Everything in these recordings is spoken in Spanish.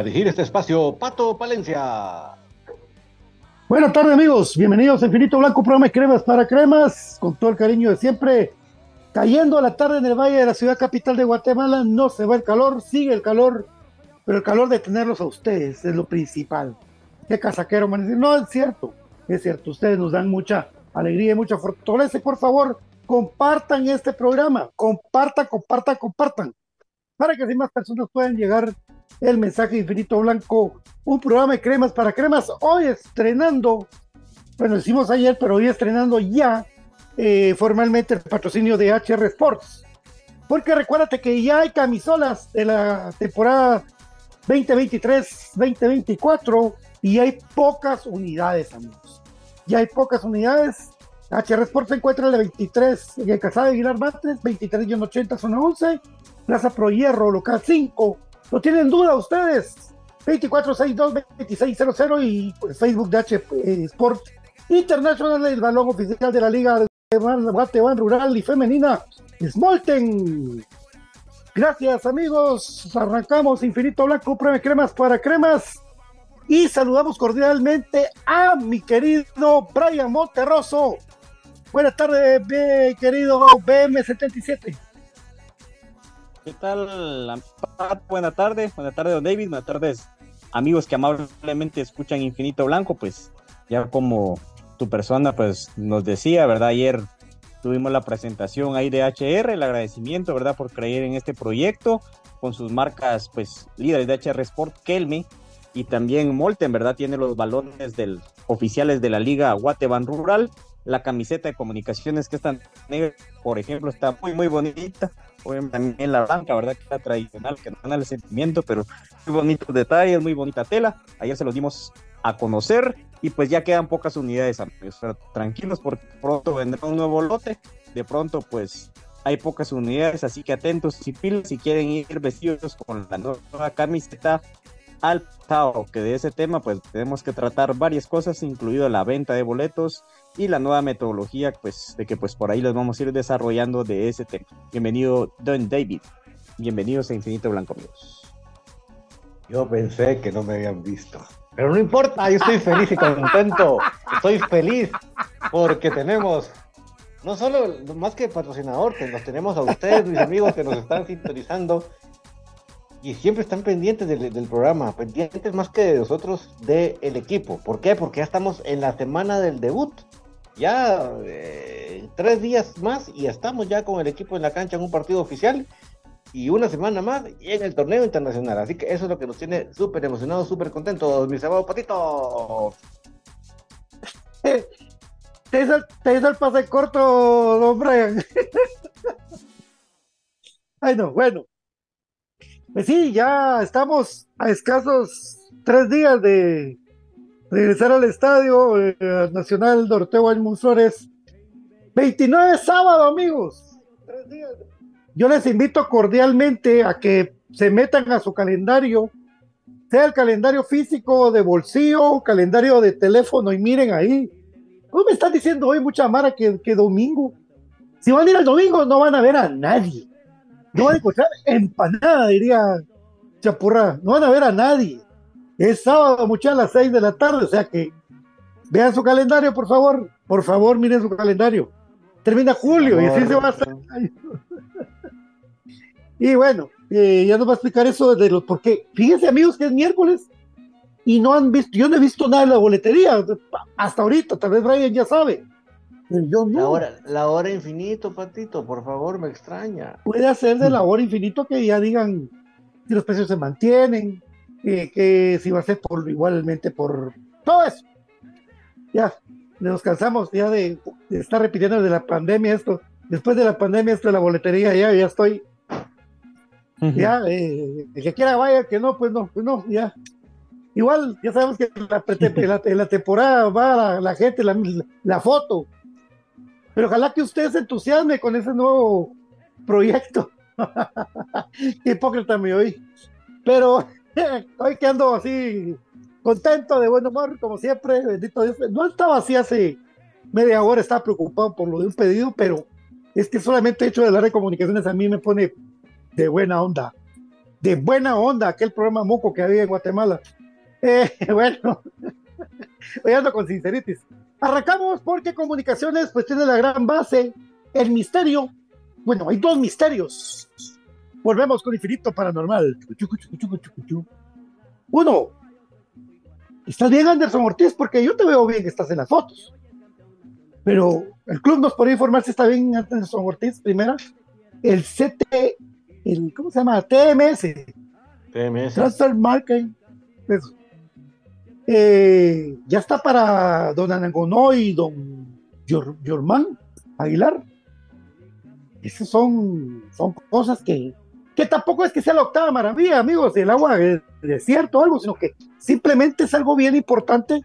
Para dirigir este espacio, Pato Palencia. Buenas tardes amigos, bienvenidos a Infinito Blanco, programa de cremas para cremas, con todo el cariño de siempre. Cayendo a la tarde en el valle de la ciudad capital de Guatemala, no se va el calor, sigue el calor, pero el calor de tenerlos a ustedes es lo principal. Qué casaquero, man. No, es cierto, es cierto, ustedes nos dan mucha alegría y mucha fortaleza. Por favor, compartan este programa, compartan, compartan, compartan, para que así más personas puedan llegar el mensaje Infinito Blanco, un programa de cremas para cremas. Hoy estrenando, bueno, hicimos ayer, pero hoy estrenando ya eh, formalmente el patrocinio de HR Sports. Porque recuérdate que ya hay camisolas de la temporada 2023-2024 y hay pocas unidades, amigos. Ya hay pocas unidades. HR Sports se encuentra en la 23 en el Casado de Aguilar Matres, 23-80 zona 11, Plaza Pro Hierro, local 5, ¿No tienen duda ustedes? 2462-2600 y pues, Facebook de H eh, Sport International, el balón oficial de la Liga Guatemala Rural y Femenina, Smolten. Gracias amigos, arrancamos Infinito Blanco, prueba cremas para cremas y saludamos cordialmente a mi querido Brian Monterroso. Buenas tardes, querido BM77. ¿Qué tal? Buenas tardes, buenas tardes, don David, buenas tardes, amigos que amablemente escuchan Infinito Blanco, pues ya como tu persona pues nos decía, ¿verdad? Ayer tuvimos la presentación ahí de HR, el agradecimiento, ¿verdad? Por creer en este proyecto con sus marcas pues líderes de HR Sport, Kelme y también Molten, ¿verdad? Tiene los balones del, oficiales de la Liga Guateban Rural, la camiseta de comunicaciones que está negra, por ejemplo, está muy, muy bonita. También la blanca, ¿verdad? Que es tradicional, que no da el sentimiento, pero muy bonitos detalles, muy bonita tela. Ayer se los dimos a conocer y pues ya quedan pocas unidades, amigos. tranquilos porque pronto vendrá un nuevo lote. De pronto pues hay pocas unidades, así que atentos y pilas si quieren ir vestidos con la nueva camiseta al Tao, que de ese tema pues tenemos que tratar varias cosas, incluido la venta de boletos y la nueva metodología pues de que pues por ahí les vamos a ir desarrollando de ese tema. Bienvenido Don David, bienvenidos a Infinito Blanco amigos. Yo pensé que no me habían visto. Pero no importa, yo estoy feliz y contento. Estoy feliz porque tenemos no solo más que patrocinador, que nos tenemos a ustedes, mis amigos que nos están sintonizando y siempre están pendientes del, programa, pendientes más que de nosotros del equipo. ¿Por qué? Porque ya estamos en la semana del debut. Ya eh, tres días más y estamos ya con el equipo en la cancha en un partido oficial y una semana más en el torneo internacional. Así que eso es lo que nos tiene súper emocionados, súper contentos, mis amados patitos. Te hizo, te hizo el pase corto, don Brian. Ay, no, bueno. Pues sí, ya estamos a escasos tres días de regresar al estadio eh, Nacional Dorteo Almun Flores. 29 sábado, amigos. Yo les invito cordialmente a que se metan a su calendario, sea el calendario físico de bolsillo, calendario de teléfono, y miren ahí. ¿Cómo me están diciendo hoy mucha mara que, que domingo? Si van a ir al domingo, no van a ver a nadie. No van a encontrar empanada, diría Chapurra. No van a ver a nadie. Es sábado, muchas a las seis de la tarde, o sea que vean su calendario, por favor. Por favor, miren su calendario. Termina julio y así se va a hacer. Y bueno, eh, ya nos va a explicar eso de los por qué. Fíjense, amigos, que es miércoles y no han visto, yo no he visto nada en la boletería hasta ahorita, tal vez Brian ya sabe. Pero yo no. La hora, la hora infinito, Patito, por favor, me extraña. Puede ser de la hora infinito que ya digan si los precios se mantienen, eh, que si va a ser por igualmente por todo eso. Ya, nos cansamos ya de, estar repitiendo de la pandemia esto. Después de la pandemia esto de la boletería, ya, ya estoy ya, eh, el que quiera vaya, que no, pues no, pues no, ya. Igual, ya sabemos que en la, temporada va la, gente, la, foto. Pero ojalá que usted se entusiasme con ese nuevo proyecto. Qué hipócrita me oí. Pero hoy que ando así contento, de buen humor, como siempre, bendito Dios. No estaba así hace media hora, estaba preocupado por lo de un pedido, pero es que solamente el hecho de las de comunicaciones a mí me pone de buena onda, de buena onda, aquel programa moco que había en Guatemala. Eh, bueno, voy ando con sinceritis. Arrancamos porque comunicaciones pues tiene la gran base, el misterio. Bueno, hay dos misterios. Volvemos con Infinito Paranormal. Uno, ¿estás bien Anderson Ortiz? Porque yo te veo bien, estás en las fotos. Pero el club nos podría informar si está bien Anderson Ortiz, primera. El CT el, ¿cómo se llama? TMS. TMS. Transfer Marketing. Eh, ya está para don Anangonó y don Yorman Aguilar. Esas son, son cosas que, que tampoco es que sea la octava maravilla, amigos, el agua de desierto o algo, sino que simplemente es algo bien importante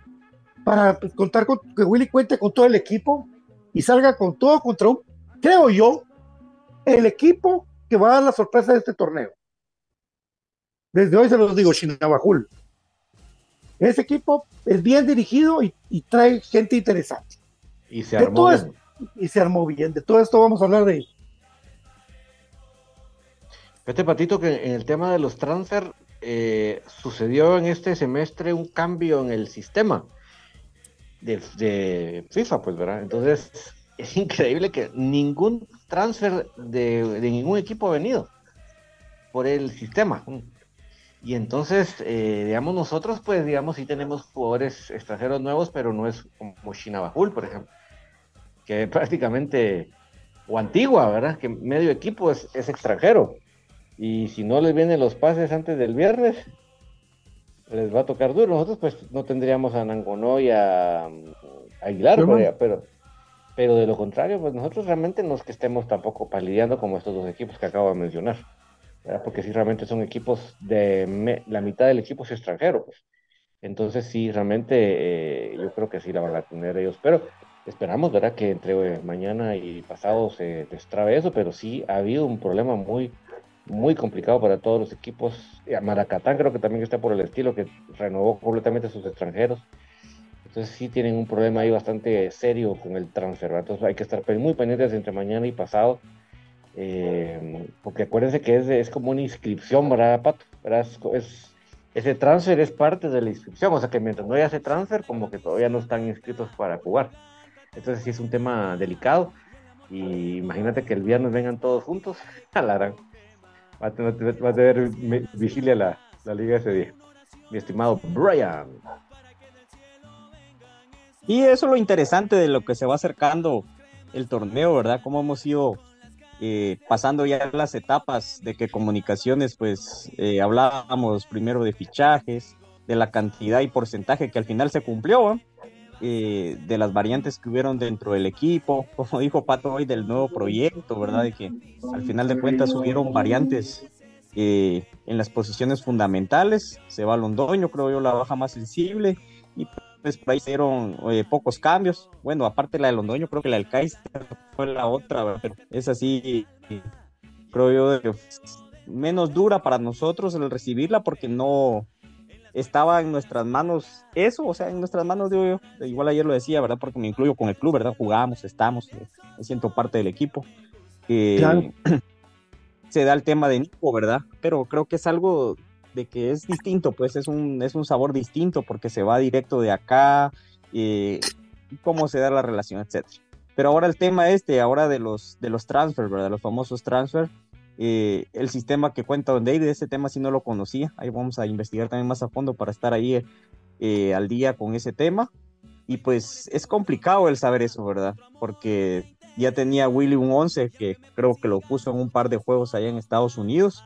para pues, contar con que Willy cuente con todo el equipo y salga con todo contra un, creo yo, el equipo que va a dar la sorpresa de este torneo. Desde hoy se los digo, Chinabajul. Ese equipo es bien dirigido y, trae gente interesante. Y se armó, y se armó bien. De todo esto vamos a hablar de Este patito que en el tema de los transfer eh, sucedió en este semestre un cambio en el sistema de, FIFA, pues, ¿verdad? Entonces es increíble que ningún transfer de, ningún equipo ha venido por el sistema. Y entonces, eh, digamos, nosotros, pues, digamos, sí tenemos jugadores extranjeros nuevos, pero no es como Shinabajul, por ejemplo, que prácticamente, o antigua, ¿verdad? Que medio equipo es extranjero. Y si no les vienen los pases antes del viernes, les va a tocar duro. Nosotros pues no tendríamos a Nangonó y a, Aguilar, pero, pero, de lo contrario, pues nosotros realmente no es que estemos tampoco palideando como estos dos equipos que acabo de mencionar. Porque si realmente son equipos de la mitad del equipo es extranjero, pues. Entonces sí, realmente eh, yo creo que sí la van a tener ellos, pero esperamos, ¿verdad? Que entre eh, mañana y pasado se destrabe eso, pero sí ha habido un problema muy, muy complicado para todos los equipos. Maracatán creo que también está por el estilo, que renovó completamente sus extranjeros. Entonces sí tienen un problema ahí bastante serio con el transfer. Entonces hay que estar muy pendientes entre mañana y pasado. Eh, porque acuérdense que es, es, como una inscripción, ¿verdad, Pato? Es, ese transfer es parte de la inscripción. O sea que mientras no haya ese transfer, como que todavía no están inscritos para jugar. Entonces sí es un tema delicado. Y imagínate que el viernes vengan todos juntos. Alarán. Va a tener, vigilia la, la liga ese día. Mi estimado Brian. Y eso es lo interesante de lo que se va acercando el torneo, ¿verdad? Cómo hemos ido eh, pasando ya las etapas de que comunicaciones, pues eh, hablábamos primero de fichajes, de la cantidad y porcentaje que al final se cumplió, eh, de las variantes que hubieron dentro del equipo, como dijo Pato hoy del nuevo proyecto, ¿verdad? De que al final de cuentas hubieron variantes eh, en las posiciones fundamentales, se va Londoño, creo yo, la baja más sensible, y pues ahí hicieron eh, pocos cambios, bueno, aparte la de Londoño, creo que la del Kaiser fue la otra, pero es así, creo yo, menos dura para nosotros el recibirla porque no, estaba en nuestras manos eso, o sea, en nuestras manos, digo yo, igual ayer lo decía, ¿verdad? Porque me incluyo con el club, ¿verdad? Jugamos, estamos, me siento parte del equipo. Eh, se da el tema de Nico, ¿verdad? Pero creo que es algo de que es distinto, pues es un, es un sabor distinto porque se va directo de acá, eh, cómo se da la relación, etcétera. Pero ahora el tema este, ahora de los, de los transfers, ¿verdad? Los famosos transfers, eh, el sistema que cuenta Don David, ese tema sí no lo conocía, ahí vamos a investigar también más a fondo para estar ahí eh, al día con ese tema. Y pues es complicado el saber eso, ¿verdad? Porque ya tenía Willy un 11 que creo que lo puso en un par de juegos allá en Estados Unidos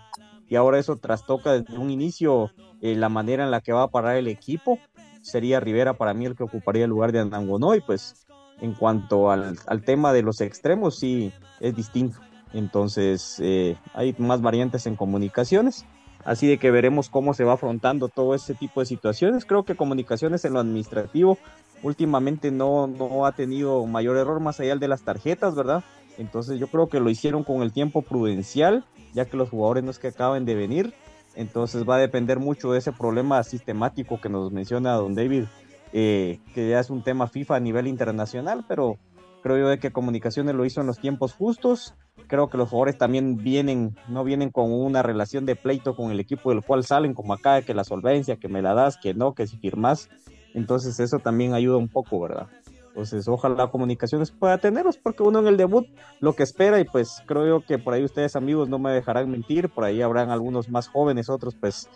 y ahora eso trastoca desde un inicio eh, la manera en la que va a parar el equipo. Sería Rivera para mí el que ocuparía el lugar de Andangonó y pues en cuanto al, al tema de los extremos sí es distinto. Entonces, eh, hay más variantes en comunicaciones. Así de que veremos cómo se va afrontando todo ese tipo de situaciones. Creo que comunicaciones en lo administrativo últimamente no, no ha tenido mayor error más allá de las tarjetas, ¿verdad? Entonces yo creo que lo hicieron con el tiempo prudencial, ya que los jugadores no es que acaben de venir. Entonces va a depender mucho de ese problema sistemático que nos menciona don David, eh, que ya es un tema FIFA a nivel internacional, pero creo yo de que comunicaciones lo hizo en los tiempos justos creo que los jugadores también vienen, no vienen con una relación de pleito con el equipo del cual salen, como acá, que la solvencia, que me la das, que no, que si firmas. Entonces eso también ayuda un poco, ¿verdad? Entonces ojalá comunicaciones pueda tenerlos, porque uno en el debut lo que espera, y pues creo que por ahí ustedes amigos no me dejarán mentir, por ahí habrán algunos más jóvenes, otros pues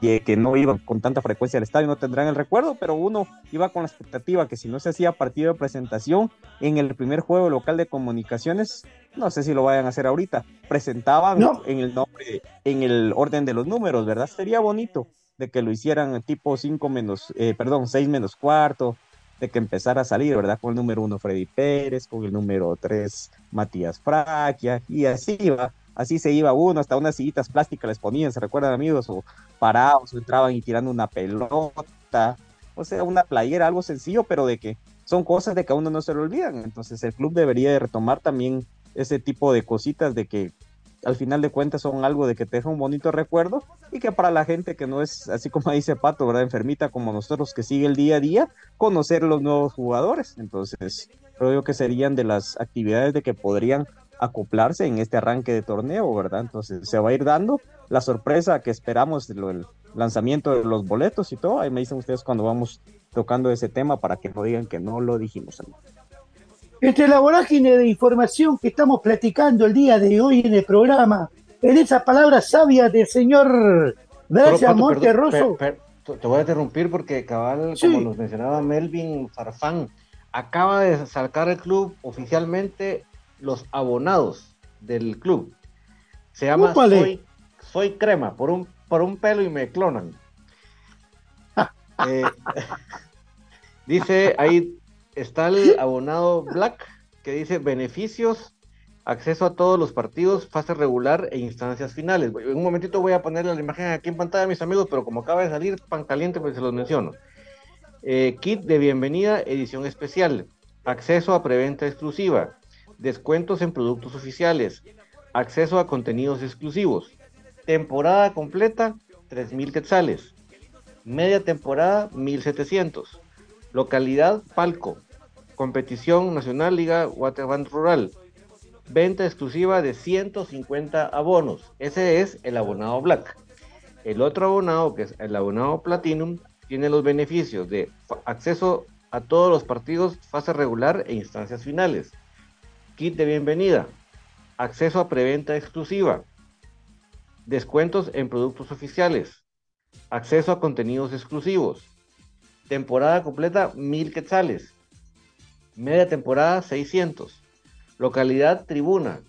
que, no iban con tanta frecuencia al estadio, no tendrán el recuerdo, pero uno iba con la expectativa que si no se hacía partido de presentación en el primer juego local de comunicaciones, no sé si lo vayan a hacer ahorita, presentaban en el nombre, en el orden de los números, ¿verdad? Sería bonito de que lo hicieran tipo 5 menos, eh, perdón, 6 menos cuarto, de que empezara a salir, ¿verdad? Con el número 1 Freddy Pérez, con el número 3 Matías Fraquia, y así va así se iba uno, hasta unas sillitas plásticas les ponían, ¿se recuerdan amigos? O parados, o entraban y tirando una pelota, o sea, una playera, algo sencillo, pero de que son cosas de que a uno no se lo olvidan. Entonces el club debería de retomar también ese tipo de cositas de que al final de cuentas son algo de que te deja un bonito recuerdo y que para la gente que no es, así como dice Pato, ¿verdad? Enfermita como nosotros que sigue el día a día, conocer los nuevos jugadores. Entonces, creo yo que serían de las actividades de que podrían acoplarse en este arranque de torneo, ¿verdad? Entonces se va a ir dando la sorpresa que esperamos del lanzamiento de los boletos y todo. Ahí me dicen ustedes cuando vamos tocando ese tema para que no digan que no lo dijimos. Entre la vorágine de información que estamos platicando el día de hoy en el programa, en esa palabra sabia del señor Brian Monterroso. te voy a interrumpir porque cabal, como nos mencionaba Melvin Farfán, acaba de sacar el club oficialmente los abonados del club. Se llama Soy, Soy, Crema, por un, por un pelo y me clonan. Eh, dice, ahí está el abonado Black, que dice beneficios, acceso a todos los partidos, fase regular e instancias finales. En un momentito voy a poner la imagen aquí en pantalla, mis amigos, pero como acaba de salir pan caliente, pues se los menciono. Eh, kit de bienvenida, edición especial, acceso a preventa exclusiva, descuentos en productos oficiales, acceso a contenidos exclusivos, temporada completa, 3.000 quetzales, media temporada, 1.700, localidad, palco, competición nacional, Liga Waterband Rural, venta exclusiva de 150 abonos, ese es el abonado Black. El otro abonado, que es el abonado Platinum, tiene los beneficios de acceso a todos los partidos, fase regular e instancias finales kit de bienvenida, acceso a preventa exclusiva, descuentos en productos oficiales, acceso a contenidos exclusivos, temporada completa 1000 quetzales, media temporada 600, localidad tribuna,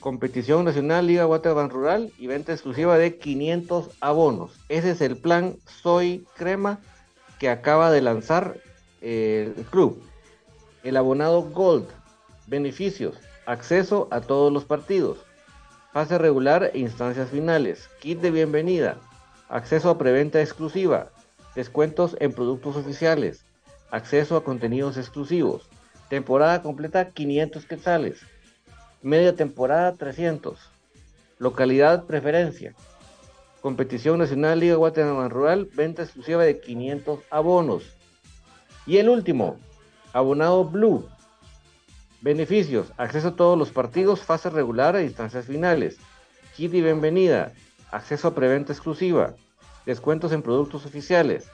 competición nacional Liga Waterban Rural y venta exclusiva de 500 abonos. Ese es el plan Soy Crema que acaba de lanzar eh, el club. El abonado Gold Beneficios. Acceso a todos los partidos. Fase regular e instancias finales. Kit de bienvenida. Acceso a preventa exclusiva. Descuentos en productos oficiales. Acceso a contenidos exclusivos. Temporada completa 500 quetzales. Media temporada 300. Localidad preferencia. Competición Nacional Liga Guatemala Rural. Venta exclusiva de 500 abonos. Y el último. Abonado Blue Beneficios, acceso a todos los partidos, fase regular e instancias finales. Kit y bienvenida, acceso a preventa exclusiva, descuentos en productos oficiales,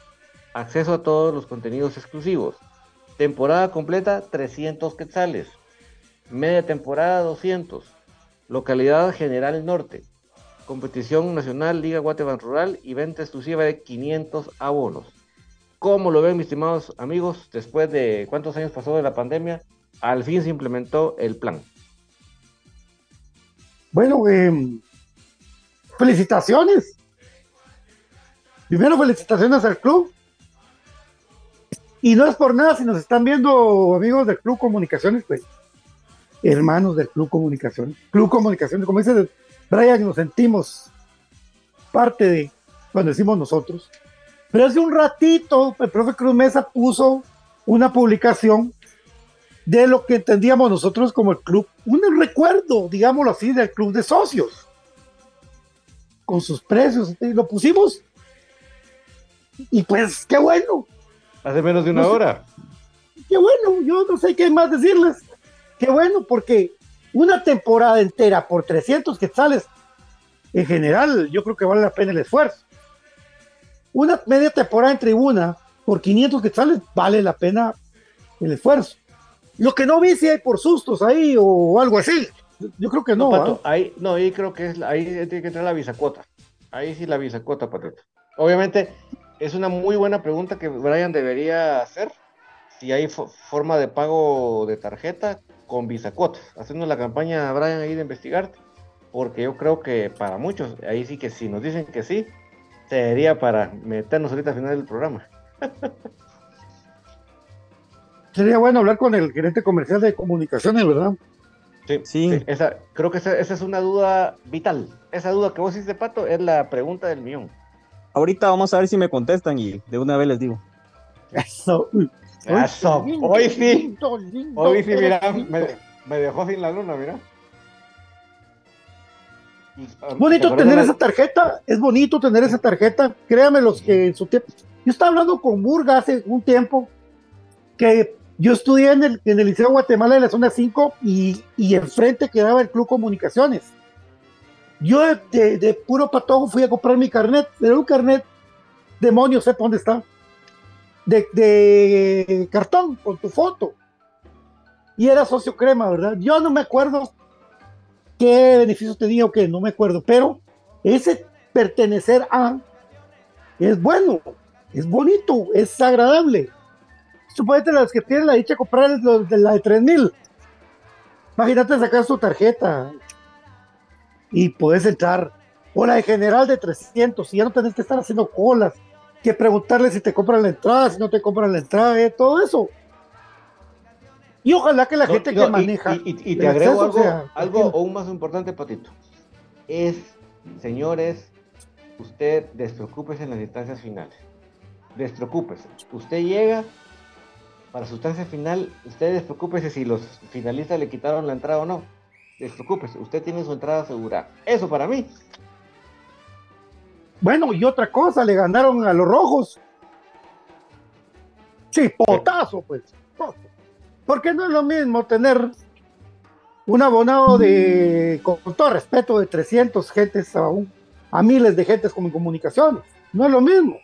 acceso a todos los contenidos exclusivos. Temporada completa 300 quetzales, media temporada 200, localidad General Norte, competición nacional Liga Guatemala Rural y venta exclusiva de 500 abonos. ¿Cómo lo ven mis estimados amigos después de cuántos años pasó de la pandemia? Al fin se implementó el plan. Bueno, em, felicitaciones. Primero, felicitaciones al club. Y no es por nada si nos están viendo amigos del Club Comunicaciones, pues hermanos del Club Comunicaciones. Club Comunicaciones, como dice Brian, nos sentimos parte de cuando decimos nosotros. Pero hace un ratito el profe Cruz Mesa puso una publicación de lo que entendíamos nosotros como el club, un recuerdo, digámoslo así, del club de socios, con sus precios, y lo pusimos, y pues qué bueno. Hace menos de una hora. Qué bueno, yo no sé qué más decirles. Qué bueno, porque una temporada entera por 300 quetzales, en general, yo creo que vale la pena el esfuerzo. Una media temporada en tribuna por 500 quetzales, vale la pena el esfuerzo. Lo que no vi si hay por sustos ahí o algo así. Yo creo que no. No, ¿ah? ahí, no ahí creo que es, ahí tiene que entrar la bisacuota. Ahí sí la bisacuota, Pato. Obviamente, es una muy buena pregunta que Brian debería hacer. Si hay forma de pago de tarjeta con bisacuotas. Haciendo la campaña, Brian, ahí de investigarte. Porque yo creo que para muchos, ahí sí que si nos dicen que sí, sería para meternos ahorita al final del programa. sería bueno hablar con el gerente comercial de comunicaciones, ¿verdad? Sí, sí. esa, creo que esa, es una duda vital. Esa duda que vos hiciste, Pato, es la pregunta del millón. Ahorita vamos a ver si me contestan y de una vez les digo. Eso. Eso. Hoy sí. Hoy sí, mira, me, dejó sin la luna, mira. Bonito tener esa tarjeta, es bonito tener esa tarjeta. Créame los que en su tiempo. Yo estaba hablando con Burga hace un tiempo que Yo estudié en el, en el Liceo Guatemala de la zona 5 y, y enfrente quedaba el Club Comunicaciones. Yo de, de, puro patojo fui a comprar mi carnet, era un carnet, demonios, sé dónde está, de, de cartón con tu foto. Y era socio crema, ¿verdad? Yo no me acuerdo qué beneficios tenía o qué, no me acuerdo, pero ese pertenecer a es bueno, es bonito, es agradable. Suponete las que tienen la dicha de comprar la de 3000. Imagínate sacar su tarjeta y puedes entrar. O la de general de 300, y ya no tenés que estar haciendo colas, que preguntarle si te compran la entrada, si no te compran la entrada, eh, todo eso. Y ojalá que la gente que maneja. Y, te agrego algo, algo aún más importante, Patito. Es, señores, usted despreocúpese en las instancias finales. Despreocúpese. Usted llega para su instancia final, usted despreocúpese si los finalistas le quitaron la entrada o no. Despreocúpese, usted tiene su entrada asegurada. Eso para mí. Bueno, y otra cosa, le ganaron a los rojos. Sí, potazo, pues. Porque no es lo mismo tener un abonado de, con todo respeto, de 300 gentes a, a miles de gentes como en comunicaciones. No es lo mismo.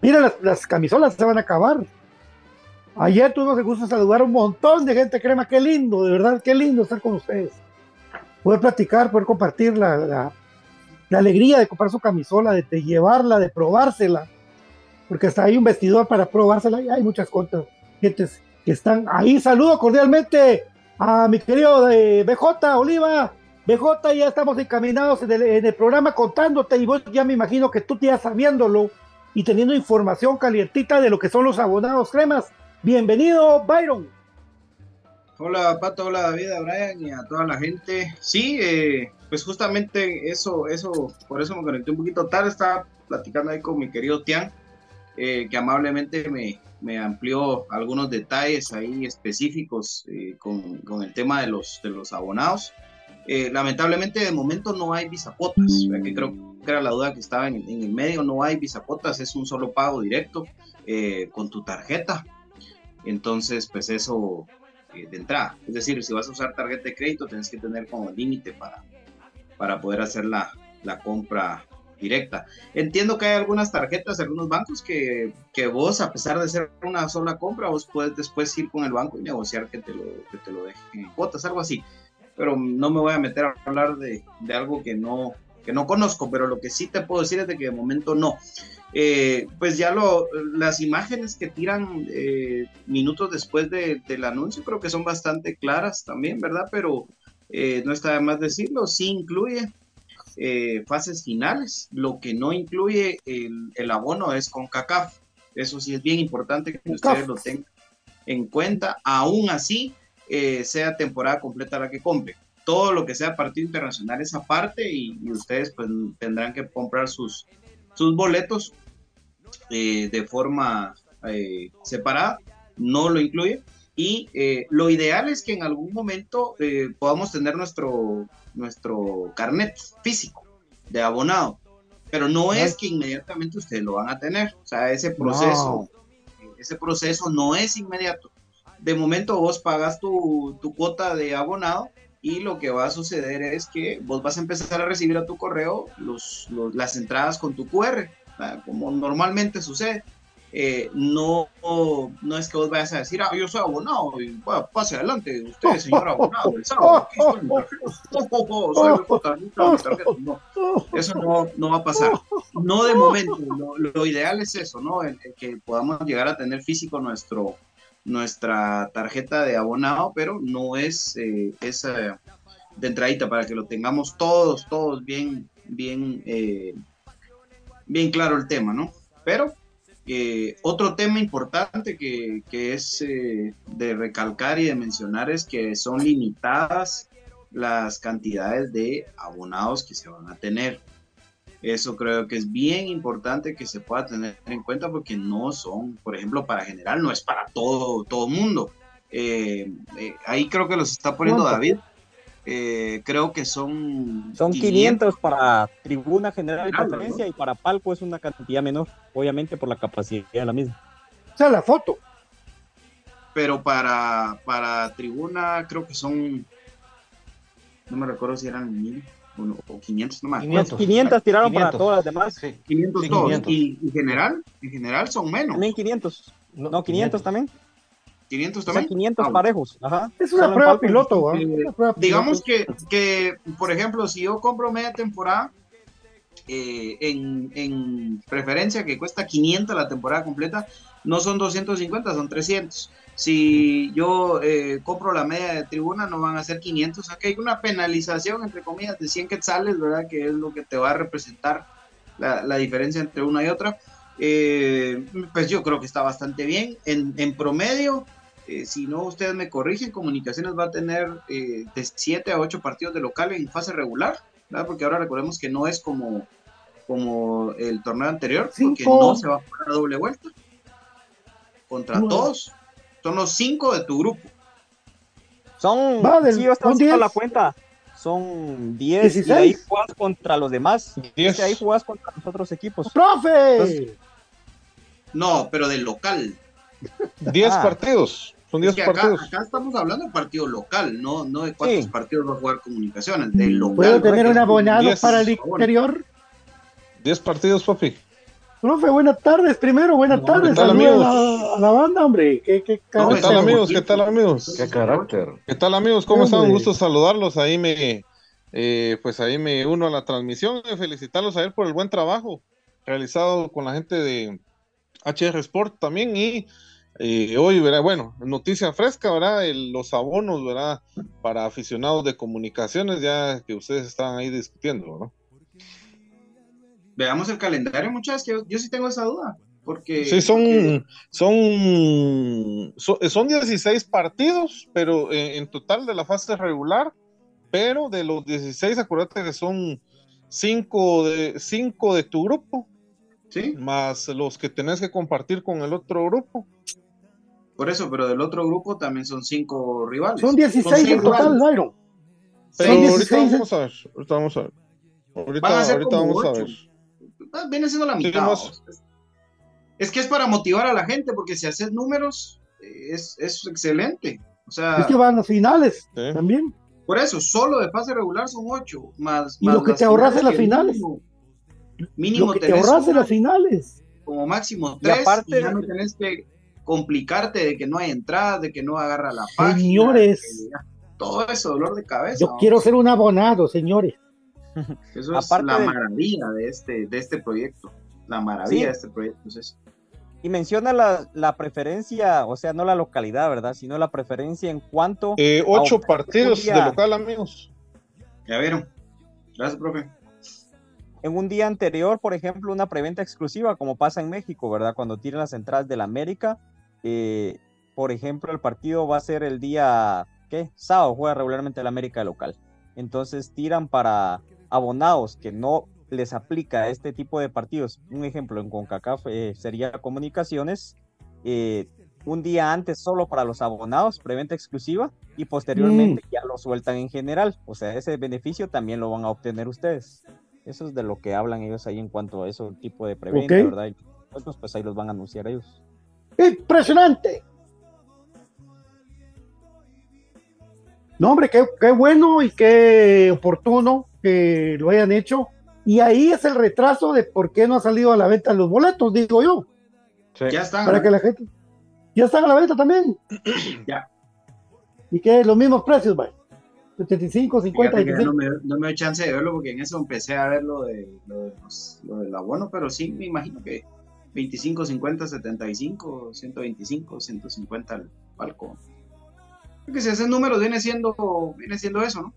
Mira, las, las camisolas se van a acabar. Ayer tuvimos el gusto saludar a un montón de gente crema. Qué lindo, de verdad, qué lindo estar con ustedes. Poder platicar, poder compartir la, la, alegría de comprar su camisola, de, llevarla, de probársela. Porque hasta hay un vestidor para probársela y hay muchas cosas, gentes que están ahí. Saludo cordialmente a mi querido eh, BJ Oliva. BJ, ya estamos encaminados en el, programa contándote y vos ya me imagino que tú ya sabiéndolo y teniendo información calientita de lo que son los abonados cremas Bienvenido, Byron. Hola, Pato, hola, David, a Brian y a toda la gente. Sí, eh, pues justamente eso, eso, por eso me conecté un poquito tarde. Estaba platicando ahí con mi querido Tian, eh, que amablemente me, me, amplió algunos detalles ahí específicos eh, con, con, el tema de los, de los abonados. lamentablemente, de momento no hay bisapotas, que creo que era la duda que estaba en, en el medio. No hay bisapotas, es un solo pago directo con tu tarjeta. Entonces, pues eso eh, de entrada. Es decir, si vas a usar tarjeta de crédito, tienes que tener como límite para, para poder hacer la, la, compra directa. Entiendo que hay algunas tarjetas, algunos bancos que, que, vos, a pesar de ser una sola compra, vos puedes después ir con el banco y negociar que te lo, que te lo dejen en cuotas, algo así. Pero no me voy a meter a hablar de, de algo que no, que no conozco, pero lo que sí te puedo decir es de que de momento no. Eh, pues ya lo, las imágenes que tiran eh, minutos después del anuncio creo que son bastante claras también, ¿verdad? Pero eh, no está de más decirlo, sí incluye fases finales, lo que no incluye el, el, abono es con CACAF, eso sí es bien importante que ustedes lo tengan en cuenta, aún así sea temporada completa la que compre todo lo que sea partido internacional es aparte y, y ustedes pues tendrán que comprar sus, sus boletos eh, de forma eh, separada, no lo incluye. Y eh, lo ideal es que en algún momento podamos tener nuestro, nuestro carnet físico de abonado, pero no es que inmediatamente ustedes lo van a tener. O sea, ese proceso, ese proceso no es inmediato. De momento vos pagas tu, tu cuota de abonado y lo que va a suceder es que vos vas a empezar a recibir a tu correo los, las entradas con tu QR, como normalmente sucede. Eh, no, no es que vos vayas a decir, ah, yo soy abonado, y bueno, pase adelante, usted, señor abonado, el sábado, aquí estoy no, eso no, no, va a pasar. No de momento, lo, ideal es eso, ¿no? El, que podamos llegar a tener físico nuestro, nuestra tarjeta de abonado, pero no es eh, esa de entradita para que lo tengamos todos, todos bien, bien, eh, bien claro el tema, ¿no? Pero eh, otro tema importante que, que es de recalcar y de mencionar es que son limitadas las cantidades de abonados que se van a tener. Eso creo que es bien importante que se pueda tener en cuenta porque no son, por ejemplo, para general, no es para todo todo mundo. Eh, eh, ahí creo que los está poniendo David. Eh, creo que son... Son 500, para tribuna general y conferencia y para palco es una cantidad menor, obviamente por la capacidad de la misma. O sea, la foto. pero para, para tribuna creo que son, no me recuerdo si eran mil o, 500, no más. 500, 500 tiraron para todas las demás. Sí. 500 todos. Y en general, en general son menos. También 500. No, 500, 500 también. 500 también. O sea, 500 ah, parejos. Ajá. Es una prueba, piloto, eh, una prueba digamos que, que, por ejemplo, si yo compro media temporada, eh, en, en, preferencia que cuesta 500 la temporada completa, no son 250, son 300. Si yo eh, compro la media de tribuna, no van a ser 500. O sea que hay una penalización, entre comillas, de 100 quetzales, ¿verdad? Que es lo que te va a representar la, la diferencia entre una y otra. Eh, pues yo creo que está bastante bien. En, en promedio, eh, si no ustedes me corrigen, Comunicaciones va a tener de 7 a 8 partidos de local en fase regular, ¿verdad? Porque ahora recordemos que no es como, como el torneo anterior, porque no se va a jugar a doble vuelta contra todos. Son los cinco de tu grupo. Son, si yo estaba haciendo la cuenta, son 10 y ahí juegas contra los demás. y ahí juegas contra los otros equipos. ¡Profe! no, pero del local. 10 ah. partidos. Son 10 partidos. Acá, estamos hablando de partido local, no, no de cuántos partidos va a jugar comunicaciones. Del local. ¿Puedo tener un abonado para el interior? 10 partidos, papi. Profe, buenas tardes, primero, buenas tardes. ¿Qué tal, amigos? A, la, banda, hombre. ¿Qué, qué, ¿Qué tal, amigos? ¿Qué tal, amigos? ¿Qué carácter? ¿Qué tal, amigos? ¿Cómo están? Un gusto saludarlos. Ahí me, eh, pues ahí me uno a la transmisión. Felicitarlos a él por el buen trabajo realizado con la gente de HR Sport también. Y eh, hoy, ¿verdad? Bueno, noticia fresca, ¿verdad? los abonos, ¿verdad? Para aficionados de comunicaciones, ya que ustedes están ahí discutiendo, ¿no? Veamos el calendario, muchachos, yo, yo sí tengo esa duda. Porque, sí, son, son, son, 16 partidos, pero en, total de la fase regular, pero de los 16, acuérdate que son 5 de, cinco de tu grupo, ¿Sí? más los que tenés que compartir con el otro grupo. Por eso, pero del otro grupo también son 5 rivales. Son 16 en total, Nairo. Pero ahorita vamos a ver, ahorita vamos a ver. Ahorita, ahorita vamos a ver. Ah, viene siendo la mitad. Es que es para motivar a la gente, porque si haces números, es, es excelente. O sea, es que van las finales también. Por eso, solo de fase regular son ocho, más. Y lo que te ahorras en las finales. Mínimo, lo que te ahorras en las finales. Como máximo tres, y, aparte, ya no tenés que complicarte de que no hay entrada, de que no agarra la página. Señores. todo eso, dolor de cabeza. Yo quiero ser un abonado, señores. Eso es la maravilla de este, de este proyecto. La maravilla de este proyecto Y menciona la, preferencia, o sea, no la localidad, ¿verdad? Sino la preferencia en cuanto. Eh, ocho partidos de local, amigos. Ya vieron. Gracias, profe. En un día anterior, por ejemplo, una preventa exclusiva, como pasa en México, ¿verdad? Cuando tiran las entradas del América, eh, por ejemplo, el partido va a ser el día, ¿qué? Sábado juega regularmente el América local. Entonces tiran para abonados que no les aplica este tipo de partidos, un ejemplo en CONCACAF eh, sería comunicaciones, eh, un día antes solo para los abonados, preventa exclusiva, y posteriormente mm. ya lo sueltan en general. O sea, ese beneficio también lo van a obtener ustedes. Eso es de lo que hablan ellos ahí en cuanto a ese tipo de preventa, ¿verdad? Y otros, pues ahí los van a anunciar ellos. ¡Impresionante! No, hombre, qué, qué bueno y qué oportuno que lo hayan hecho. Y ahí es el retraso de por qué no ha salido a la venta los boletos, digo yo. Ya están. Para que la gente. Ya están a la venta también. ya. Y que los mismos precios, vaya. 75, 50, No me, no me doy chance de verlo porque en eso empecé a ver lo, de, lo, lo del abono, pero sí me imagino que 25, 50, 75, 125, 150 al balcón. Porque si ese número viene siendo, viene siendo eso, ¿no?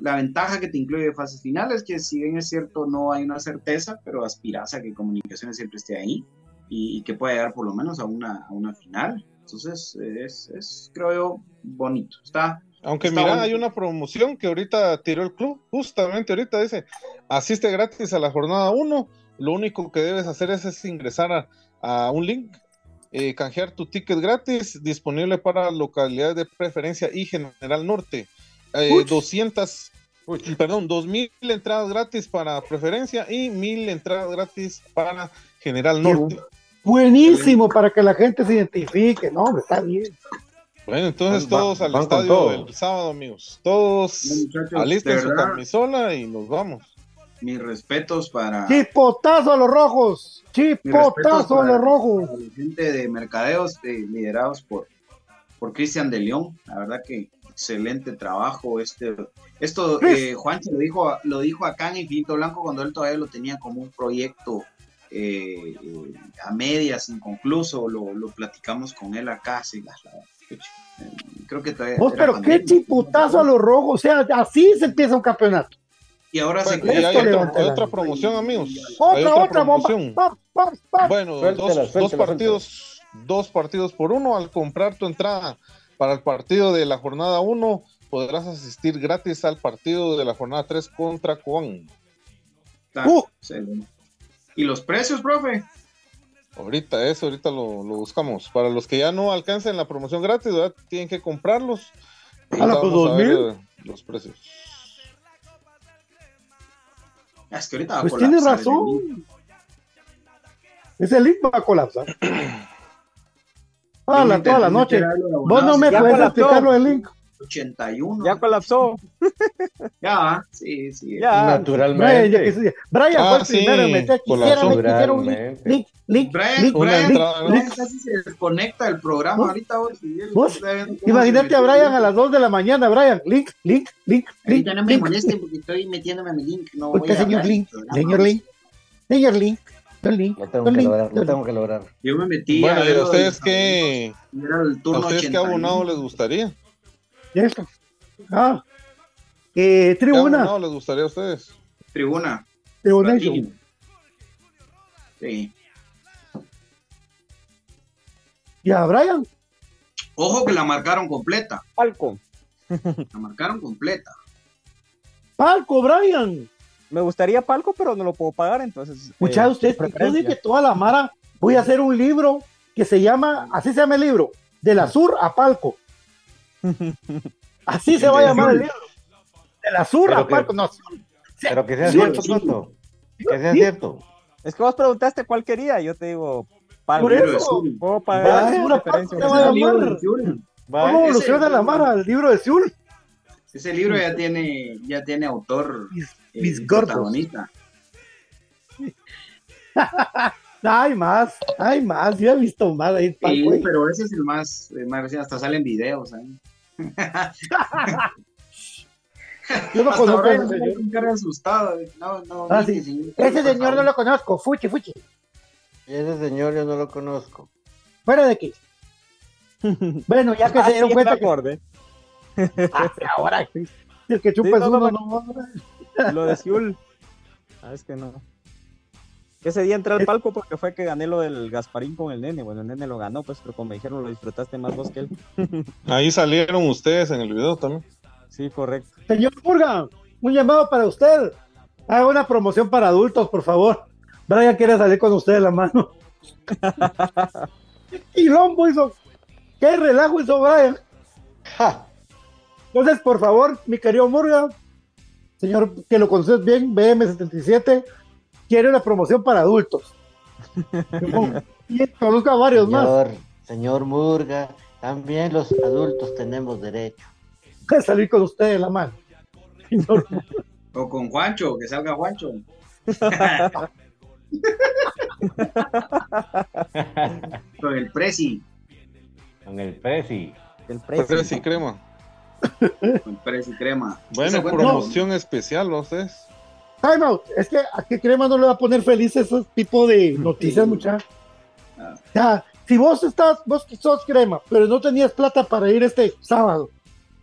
La ventaja que te incluye fases finales, que si bien es cierto no hay una certeza, pero aspiras a que comunicaciones siempre esté ahí y, que pueda llegar por lo menos a una, a una final. Entonces es, es, creo yo, bonito. Está, aunque mira, hay una promoción que ahorita tiró el club, justamente ahorita dice, asiste gratis a la jornada 1, lo único que debes hacer es, ingresar a, a, un link, eh, canjear tu ticket gratis, disponible para localidades de preferencia y General Norte eh, 200, perdón, 2000 entradas gratis para preferencia y 1000 entradas gratis para General Norte. Buenísimo para que la gente se identifique. No, hombre, está bien. Bueno, entonces Van- todos al estadio todo. del sábado, amigos. Todos alisten su camisola y nos vamos. Mis respetos para, Chipotazo a los rojos. Chipotazo a los rojos. la gente de mercadeos eh, liderados por, por Cristian de León. La verdad que excelente trabajo. Este, esto, eh, Juancho lo dijo, lo dijo acá en Infinito Blanco cuando él todavía lo tenía como un proyecto eh, eh, a medias, inconcluso. Lo, lo platicamos con él acá. sí, la- la- eh, creo que todavía. Vos, pero qué chipotazo a los rojos. O sea, así se empieza un campeonato. Y ahora se y hay otra, hay otra promoción, amigos. Hay Otra, otra bomba. promoción. Bueno, Suéltela, dos, dos suéltela, partidos, dos partidos por uno. Al comprar tu entrada para el partido de la jornada 1, podrás asistir gratis al partido de la jornada 3 contra. Está Uh. ¿Y los precios, profe? Ahorita eso, ahorita lo, lo buscamos. Para los que ya no alcancen la promoción gratis, ¿verdad? tienen que comprarlos. A la, pues, vamos a ver, 2000. eh, los precios. Es que ahorita va a Pues tienes colapsar el link. razón. Ese link va a colapsar. Ah, la, toda la noche. Vos no me puedes explicar lo del link. 81. Ya colapsó. Ya, sí, sí. Ya. Naturalmente. Brian Ah, fue el sí, primero en meter. Quisiera, quisiera un link, link, link, Brian, link, Brian, link. Brian casi se desconecta del programa ¿Vos? ahorita. vos, y él ¿Vos? Imagínate a. Brian a las 2 de la mañana, Brian. Link, link, link, link. Ahorita no me link. molesten porque estoy metiéndome a mi link. No ¿Por voy a señor hablar Link? del programa. Señor Link. Señor Link. Don Link. Lo tengo Don que Link. lograr, lo tengo Link. que lograr. Yo me metí Bueno, a ¿y a ustedes de- qué, a ustedes qué 81. abonado les gustaría? Ya está. Ah. Eh, ¿Qué tribuna. abonado les gustaría a ustedes? Tribuna. Platinum. Sí. Ya, Brian. Ojo que la marcaron completa. Palco. La marcaron completa. Palco, Brian. Me gustaría palco, pero no lo puedo pagar, entonces. Escucha eh, usted, yo dije toda la mara, voy a hacer un libro que se llama, así se llama el libro, de la sur a Palco. Así se va a llamar el libro. De la sur Pero a que- Palco, no. Pero que sea cierto. Toto. Que sea Sí. cierto. Es que vos preguntaste cuál quería, yo te digo palco. Por eso. Puedo pagar una preferencia. va a llamar. ¿Cómo evoluciona la mara? El libro de Seúl. Ese libro ya tiene, ya tiene autor Mis, eh, mis gordos. protagonista. Hay más, hay más. Yo he visto más ahí. Sí, Palco, ahí. pero ese es el más, el más reciente, hasta salen videos ahí. Yo no conozco ese me señor. con cara asustado. No, no, Ah, sí. señor, Ese señor no lo conozco. Fuchi, fuchi. Ese señor yo no lo conozco. Fuera de aquí. Bueno, ya que Ah, se sí, dieron ya cuenta que. Ah, ahora sí. el que chupa Sí, es no, uno, no, no, Lo de Seúl. Ah, es que no. Ese día entré al palco porque fue que gané lo del Gasparín con el nene. Bueno, el nene lo ganó, pues, pero como me dijeron, lo disfrutaste más vos que él. Ahí salieron ustedes en el video también. Sí, correcto. Señor Murga, un llamado para usted. Haga una promoción para adultos, por favor. Brian quiere salir con usted de la mano. ¿Qué quilombo hizo? ¿Qué relajo hizo Brian? ¡Ja! Entonces, por favor, mi querido Murga, señor que lo conoces bien, BM77, quiere una promoción para adultos. Y conozco a varios más. Señor, señor Murga, también los adultos tenemos derecho. de salir con usted de la mano. Señor, O con Juancho, que salga Juancho. con el Prezi. Con el Prezi. El Pero precio. sí, crema. Con crema. Bueno, promoción especial a ustedes. time out. Es que a qué crema no le va a poner feliz ese tipo de noticias, muchachos. Ah. Ya, si vos estás, vos sos crema, pero no tenías plata para ir este sábado,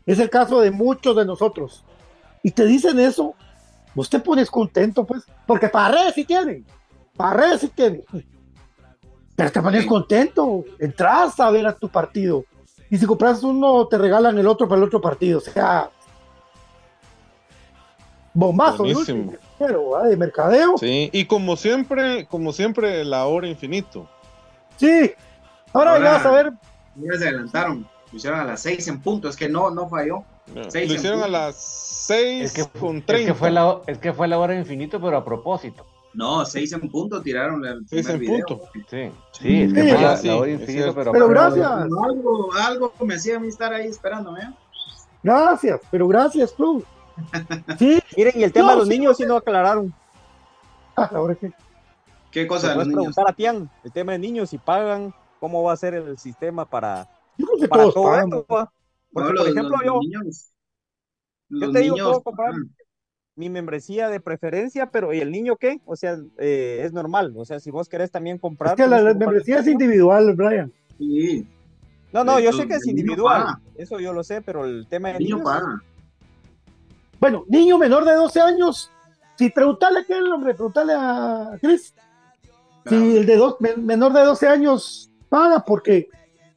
es el caso de muchos de nosotros, y te dicen eso, vos te pones contento, pues, porque para redes sí tienen, para redes sí tienen, pero te pones Sí. contento, entras a ver a tu partido, y si compras uno, te regalan el otro para el otro partido, o sea, bombazo, ¿no? Buenísimo. pero ¿ah? de mercadeo, Sí, y como siempre, como siempre, la hora infinito. sí, ahora, Ahora- ya vas a ver, Ya se adelantaron. Lo hicieron a las seis en punto. Es que no, no falló. Seis Lo hicieron a las 6 Es que, con es 30. que fue la, es que fue la hora infinito, pero a propósito. No, seis en punto tiraron el Seis en video. punto. Sí, sí, es que Sí, fue la, sí, la hora infinita, pero... Pero gracias. Algo, algo me hacía a mí estar ahí esperándome. ¿eh? Gracias, pero gracias, club. Sí, Miren, y el tema No, de los sí, niños sí no aclararon. ah, ahora que ¿Qué cosa de los niños? preguntar a Tian, el tema de niños, si pagan, cómo va a ser el sistema para, yo creo que para todos todo pagamos. esto. Porque, No, por los- ejemplo, los yo, niños- yo los te digo, niños puedo comprar pagan. Mi membresía de preferencia, pero ¿y el niño qué? O sea, eh, es normal. O sea, si vos querés también comprar. Es que la, membresía es el individual, Brian. Sí, No, no, yo el- sé que es el individual. Eso yo lo sé, pero el tema de el niño paga. Bueno, niño menor de 12 años, si preguntarle a aquel hombre, preguntarle a Chris, si el de dos, men- menor de 12 años paga, porque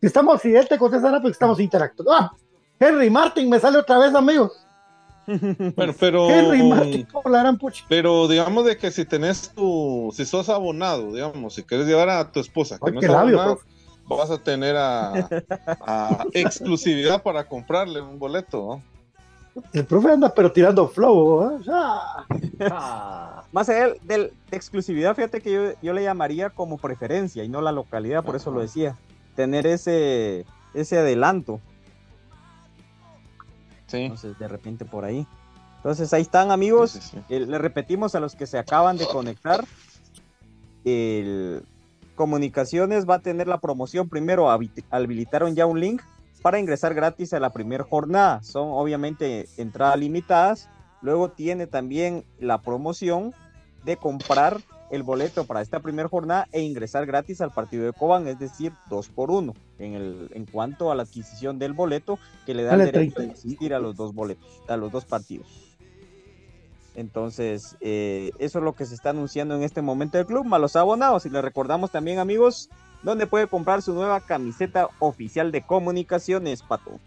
si estamos, si él te contestará, porque estamos interactuando. Ah, Henry Martin me sale otra vez, amigos. Bueno, pero. Pero digamos de que si tenés tu, si sos abonado, digamos, si quieres llevar a tu esposa, que Ay, no qué es labio, abonada, vas a tener a, a exclusividad para comprarle un boleto, ¿no? El profe anda pero tirando flow, ¿eh? Ah, Ah, Más allá de exclusividad, fíjate que yo, yo le llamaría como preferencia y no la localidad, por eso lo decía. Tener ese, ese adelanto. Sí. Entonces, de repente por ahí. Entonces, ahí están, amigos. Sí. Eh, le repetimos a los que se acaban de conectar. El Comunicaciones va a tener la promoción. Primero, habi- habilitaron ya un link para ingresar gratis a la primera jornada. Son obviamente entradas limitadas. Luego tiene también la promoción de comprar el boleto para esta primera jornada e ingresar gratis al partido de Cobán, es decir, dos por uno en, el, en cuanto a la adquisición del boleto que le da el derecho de 30. asistir a los dos boletos, a los dos partidos. Entonces, eh, eso es lo que se está anunciando en este momento del club, más los abonados. Y les recordamos también, amigos, donde puede comprar su nueva camiseta oficial de comunicaciones, Pato.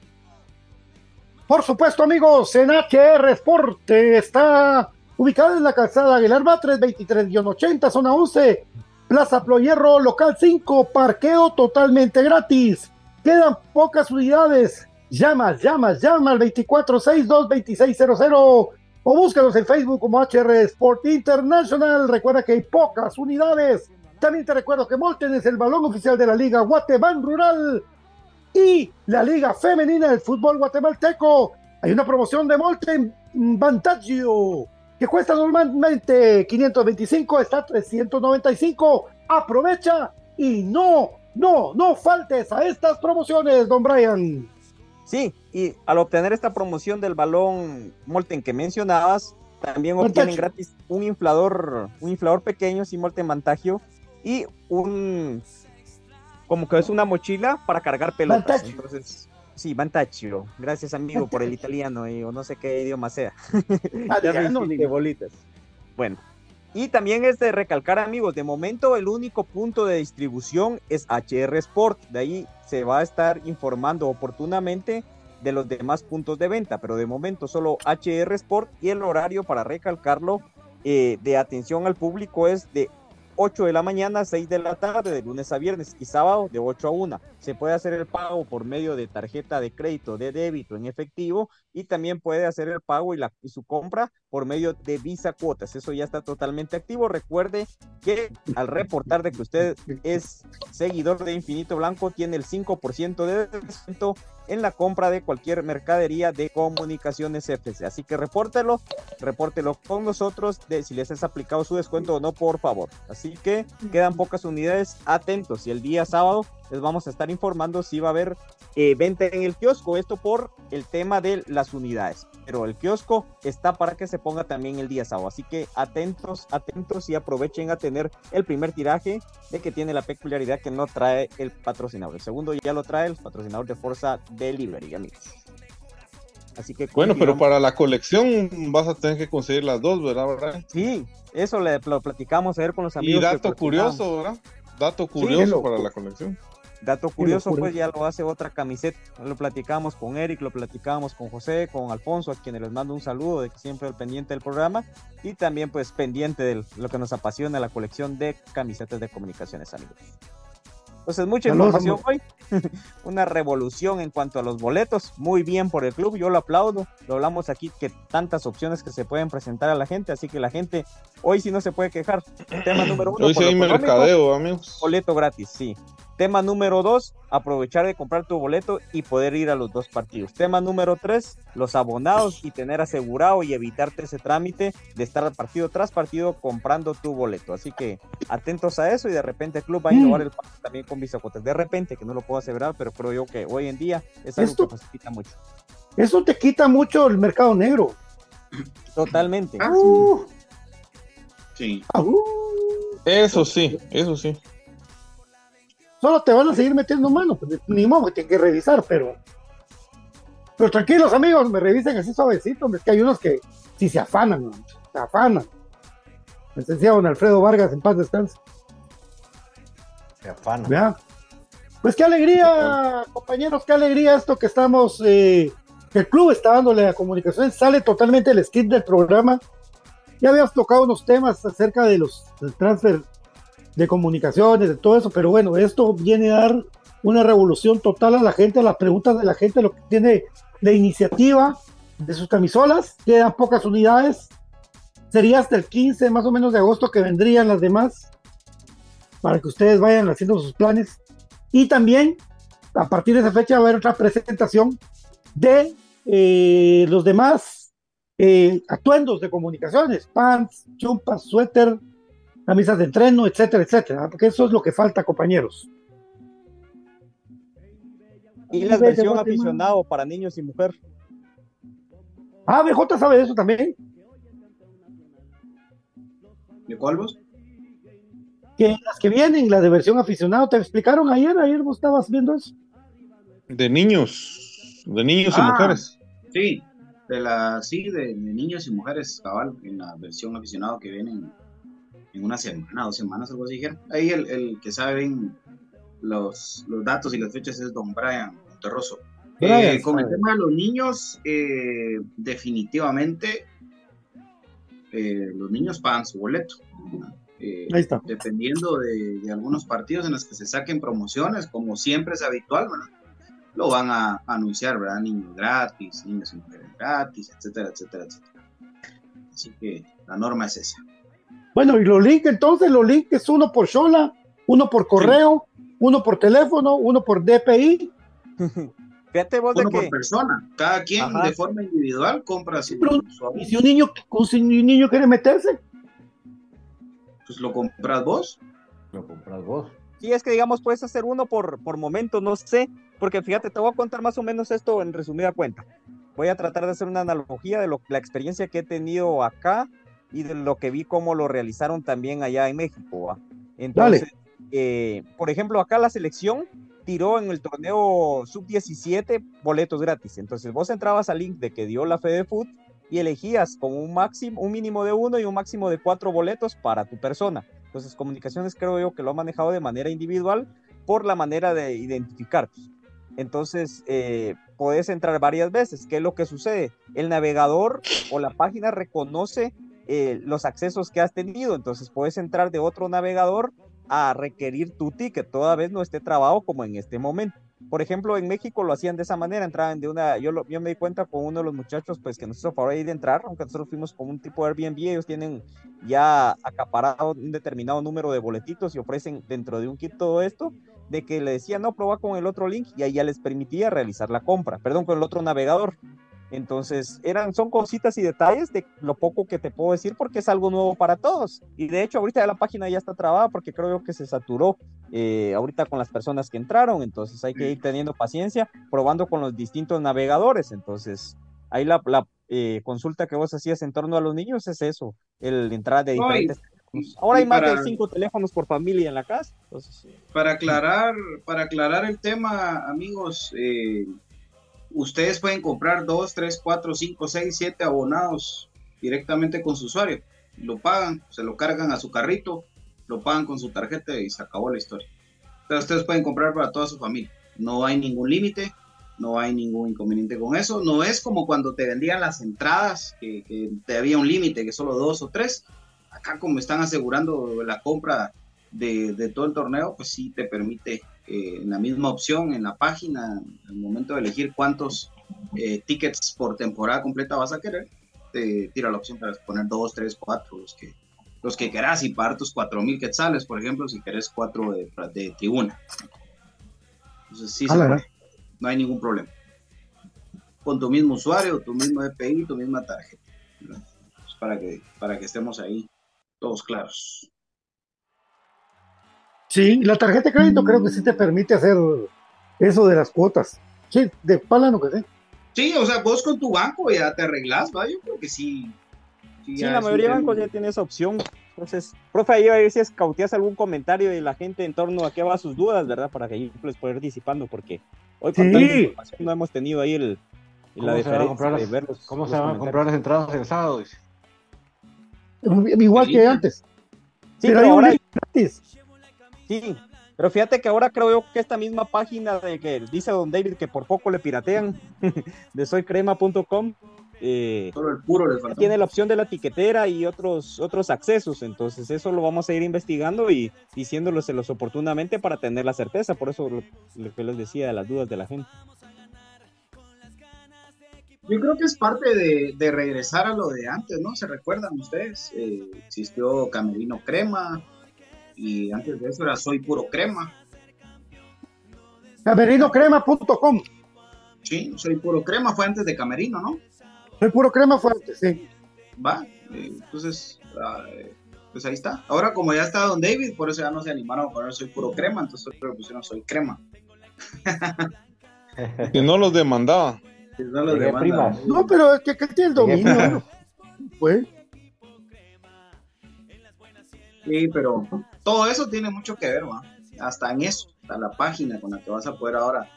Por supuesto, amigos, en HR Sport eh, está ubicada en la calzada Aguilar Batres, 23-80, zona 11, Plaza Ployerro, local 5, parqueo totalmente gratis. Quedan pocas unidades. Llama, llama, llama al 2462-2600 o búscalos en Facebook como HR Sport International. Recuerda que hay pocas unidades. También te recuerdo que Molten es el balón oficial de la Liga Guatemala Rural y la Liga Femenina del Fútbol Guatemalteco. Hay una promoción de Molten Vantaggio que cuesta normalmente 525, está 395. Aprovecha y no, no, no faltes a estas promociones, don Brian. Sí, y al obtener esta promoción del balón Molten que mencionabas, también obtienen gratis un inflador, un inflador pequeño sin Molten Vantagio y un como que es una mochila para cargar pelotas. Entonces, sí, Vantaggio. Gracias amigo por el italiano y, o no sé qué idioma sea. Ah, Ya ya, me no, hiciste ni- bolitas. Bueno, y también es de recalcar, amigos, de momento el único punto de distribución es HR Sport. De ahí se va a estar informando oportunamente de los demás puntos de venta, pero de momento solo HR Sport y el horario para recalcarlo eh, de atención al público es de 8 de la mañana a 6 de la tarde, de lunes a viernes y sábado de 8 a 1. Se puede hacer el pago por medio de tarjeta de crédito, de débito en efectivo y también puede hacer el pago y, la, y su compra por medio de Visa Cuotas. Eso ya está totalmente activo. Recuerde que al reportar de que usted es seguidor de Infinito Blanco, tiene el 5% de descuento en la compra de cualquier mercadería de comunicaciones FC. Así que repórtelo, repórtelo con nosotros de si les es aplicado su descuento o no, por favor. Así que quedan pocas unidades, atentos. Y el día sábado les vamos a estar informando si va a haber eh, venta en el kiosco. Esto por el tema de las unidades. Pero el kiosco está para que se ponga también el día sábado. Así que atentos, atentos y aprovechen a tener el primer tiraje de que tiene la peculiaridad que no trae el patrocinador. El segundo ya lo trae el patrocinador de Forza Delivery, amigos. Así que Bueno, pero para la colección vas a tener que conseguir las dos, ¿verdad? Brian? Sí, eso le, lo platicamos ayer con los amigos. Y dato curioso, ¿verdad? Dato curioso para la colección. Dato curioso, pues ya lo hace otra camiseta. Lo platicamos con Eric, lo platicamos con José, con Alfonso, a quienes les mando un saludo de que siempre al pendiente del programa. Y también, pues, pendiente de lo que nos apasiona, la colección de camisetas de comunicaciones, amigos. Entonces, mucha información hoy, una revolución en cuanto a los boletos, muy bien por el club, yo lo aplaudo, lo hablamos aquí, que tantas opciones que se pueden presentar a la gente, así que la gente hoy sí no se puede quejar. Tema número uno. Hoy sí hay mercadeo, amigos. Boleto gratis, sí. Tema número dos, aprovechar de comprar tu boleto y poder ir a los dos partidos. Tema número tres, los abonados y tener asegurado y evitarte ese trámite de estar partido tras partido comprando tu boleto. Así que atentos a eso y de repente el club va a innovar el también con Bisacotes. De repente, que no lo puedo asegurar, pero creo yo que hoy en día es algo que facilita mucho. Eso te quita mucho el mercado negro. Totalmente. Ah, uh. sí. Ah, uh. Eso sí, eso sí solo te van a seguir metiendo mano, pues, ni modo, tienen que revisar, pero. Pero tranquilos, amigos, me revisen así suavecito, es que hay unos que sí se afanan, se afanan. Licenciado don Alfredo Vargas, en paz descanse. Se afanan. Pues qué alegría, compañeros, qué alegría esto que estamos, eh, que el club está dándole a comunicación, sale totalmente el skip del programa. Ya habíamos tocado unos temas acerca de los transfer de comunicaciones, de todo eso, pero bueno, esto viene a dar una revolución total a la gente, a las preguntas de la gente, lo que tiene la iniciativa de sus camisolas, quedan pocas unidades, sería hasta el 15 más o menos de agosto que vendrían las demás, para que ustedes vayan haciendo sus planes. Y también, a partir de esa fecha, va a haber otra presentación de eh, los demás eh, atuendos de comunicaciones, pants, chumpas, suéter, camisas de entreno, etcétera, etcétera, porque eso es lo que falta, compañeros. Y la versión aficionado para niños y mujer. Ah, BJ sabe de eso también. ¿De cuál vos? Que las que vienen, la de versión aficionado, te explicaron ayer, ayer vos estabas viendo eso. De niños, de niños y ah, mujeres. Sí, de la, sí, de, de, niños y mujeres, cabal, en la versión aficionado que vienen en una semana, dos semanas, algo así. Ahí el, el que sabe los, los, datos y las fechas es don Brian Monterroso. Eh, con el tema de los niños, eh, definitivamente eh, los niños pagan su boleto. Ahí está. Dependiendo de, de, algunos partidos en los que se saquen promociones, como siempre es habitual, lo van a, anunciar, ¿verdad? Niños gratis, niños y mujeres gratis, etcétera, etcétera, etcétera. Así que la norma es esa. Bueno, y los links, entonces, los links es uno por Shola, uno por correo, uno por teléfono, uno por DPI. Fíjate vos uno por persona. Cada quien de forma individual compra su, ¿Y si un niño, si un niño quiere meterse? Pues lo compras vos. Lo compras vos. Sí, es que digamos, puedes hacer uno por, por momento, no sé, porque fíjate, te voy a contar más o menos esto en resumida cuenta. Voy a tratar de hacer una analogía de lo, la experiencia que he tenido acá y de lo que vi cómo lo realizaron también allá en México. Entonces, eh, por ejemplo, acá la selección tiró en el torneo sub-17 boletos gratis. Entonces vos entrabas al link de que dio la Fede Food y elegías con un máximo, un mínimo de uno y un máximo de cuatro boletos para tu persona. Entonces, comunicaciones creo yo que lo ha manejado de manera individual por la manera de identificarte. Entonces, eh, puedes entrar varias veces. ¿Qué es lo que sucede? El navegador o la página reconoce eh, los accesos que has tenido. Entonces puedes entrar de otro navegador a requerir tu ticket, toda vez no esté trabado como en este momento. Por ejemplo, en México lo hacían de esa manera, entraban de una, yo, me di cuenta con uno de los muchachos, pues que nos hizo favor ahí de entrar, aunque nosotros fuimos con un tipo de Airbnb, ellos tienen ya acaparado un determinado número de boletitos y ofrecen dentro de un kit todo esto, de que le decía, no, prueba con el otro link y ahí ya les permitía realizar la compra, perdón, con el otro navegador. Entonces, eran, son cositas y detalles de lo poco que te puedo decir porque es algo nuevo para todos. Y de hecho, ahorita la página ya está trabada porque creo que se saturó eh, ahorita con las personas que entraron. Entonces, hay que ir teniendo paciencia, probando con los distintos navegadores. Entonces, ahí la, eh, consulta que vos hacías en torno a los niños es eso, el entrar de diferentes Ahora hay más de cinco teléfonos por familia en la casa. para aclarar, para aclarar el tema, amigos, eh, ustedes pueden comprar 2, 3, 4, 5, 6, 7 abonados directamente con su usuario. Lo pagan, se lo cargan a su carrito, lo pagan con su tarjeta y se acabó la historia. Entonces ustedes pueden comprar para toda su familia. No hay ningún límite, no hay ningún inconveniente con eso. No es como cuando te vendían las entradas, que, te había un límite, que solo dos o tres. Acá como están asegurando la compra de, de todo el torneo, pues sí te permite eh, en la misma opción, en la página, al momento de elegir cuántos eh, tickets por temporada completa vas a querer, te tira la opción para poner dos, tres, cuatro, los que, los que querás y pagar tus cuatro mil quetzales, por ejemplo, si querés cuatro de, de tribuna. Entonces sí, no hay ningún problema. Con tu mismo usuario, tu mismo EPI, tu misma tarjeta. Pues para, que, para que estemos ahí todos claros. Sí, la tarjeta de crédito creo que sí te permite hacer eso de las cuotas. Sí, de pala no que sé. Sí, o sea, vos con tu banco ya te arreglas, ¿va? Yo creo que sí. Sí, la mayoría de bancos ya tiene esa opción. Entonces, profe, ahí a ver si escauteas algún comentario de la gente en torno a qué va sus dudas, ¿verdad? Para que ahí les pueda ir disipando, porque hoy con no hemos tenido ahí el, la diferencia de verlos. ¿Cómo se van a comprar las entradas el sábado? Igual que antes. Sí, pero, ahora gratis. Sí, pero fíjate que ahora creo yo que esta misma página de que dice Don David que por poco le piratean de soycrema.com eh, tiene la opción de la etiquetera y otros otros accesos, entonces eso lo vamos a ir investigando y diciéndolos oportunamente para tener la certeza, por eso lo, que les decía de las dudas de la gente. Yo creo que es parte de, regresar a lo de antes, ¿no? ¿Se recuerdan ustedes? Eh, existió Camerino Crema, y antes de eso era Soy Puro Crema. Camerinocrema.com. Sí, Soy Puro Crema fue antes de Camerino, ¿no? Soy Puro Crema fue antes, sí. Va, eh, entonces, eh, pues ahí está. Ahora como ya está Don David, por eso ya no se animaron a poner Soy Puro Crema, entonces creo que pusieron Soy Crema. que no los demandaba. no los demandaba. No, pero es que, que tiene el dominio. pues. Sí, pero todo eso tiene mucho que ver, ¿va? hasta en eso, hasta la página con la que vas a poder ahora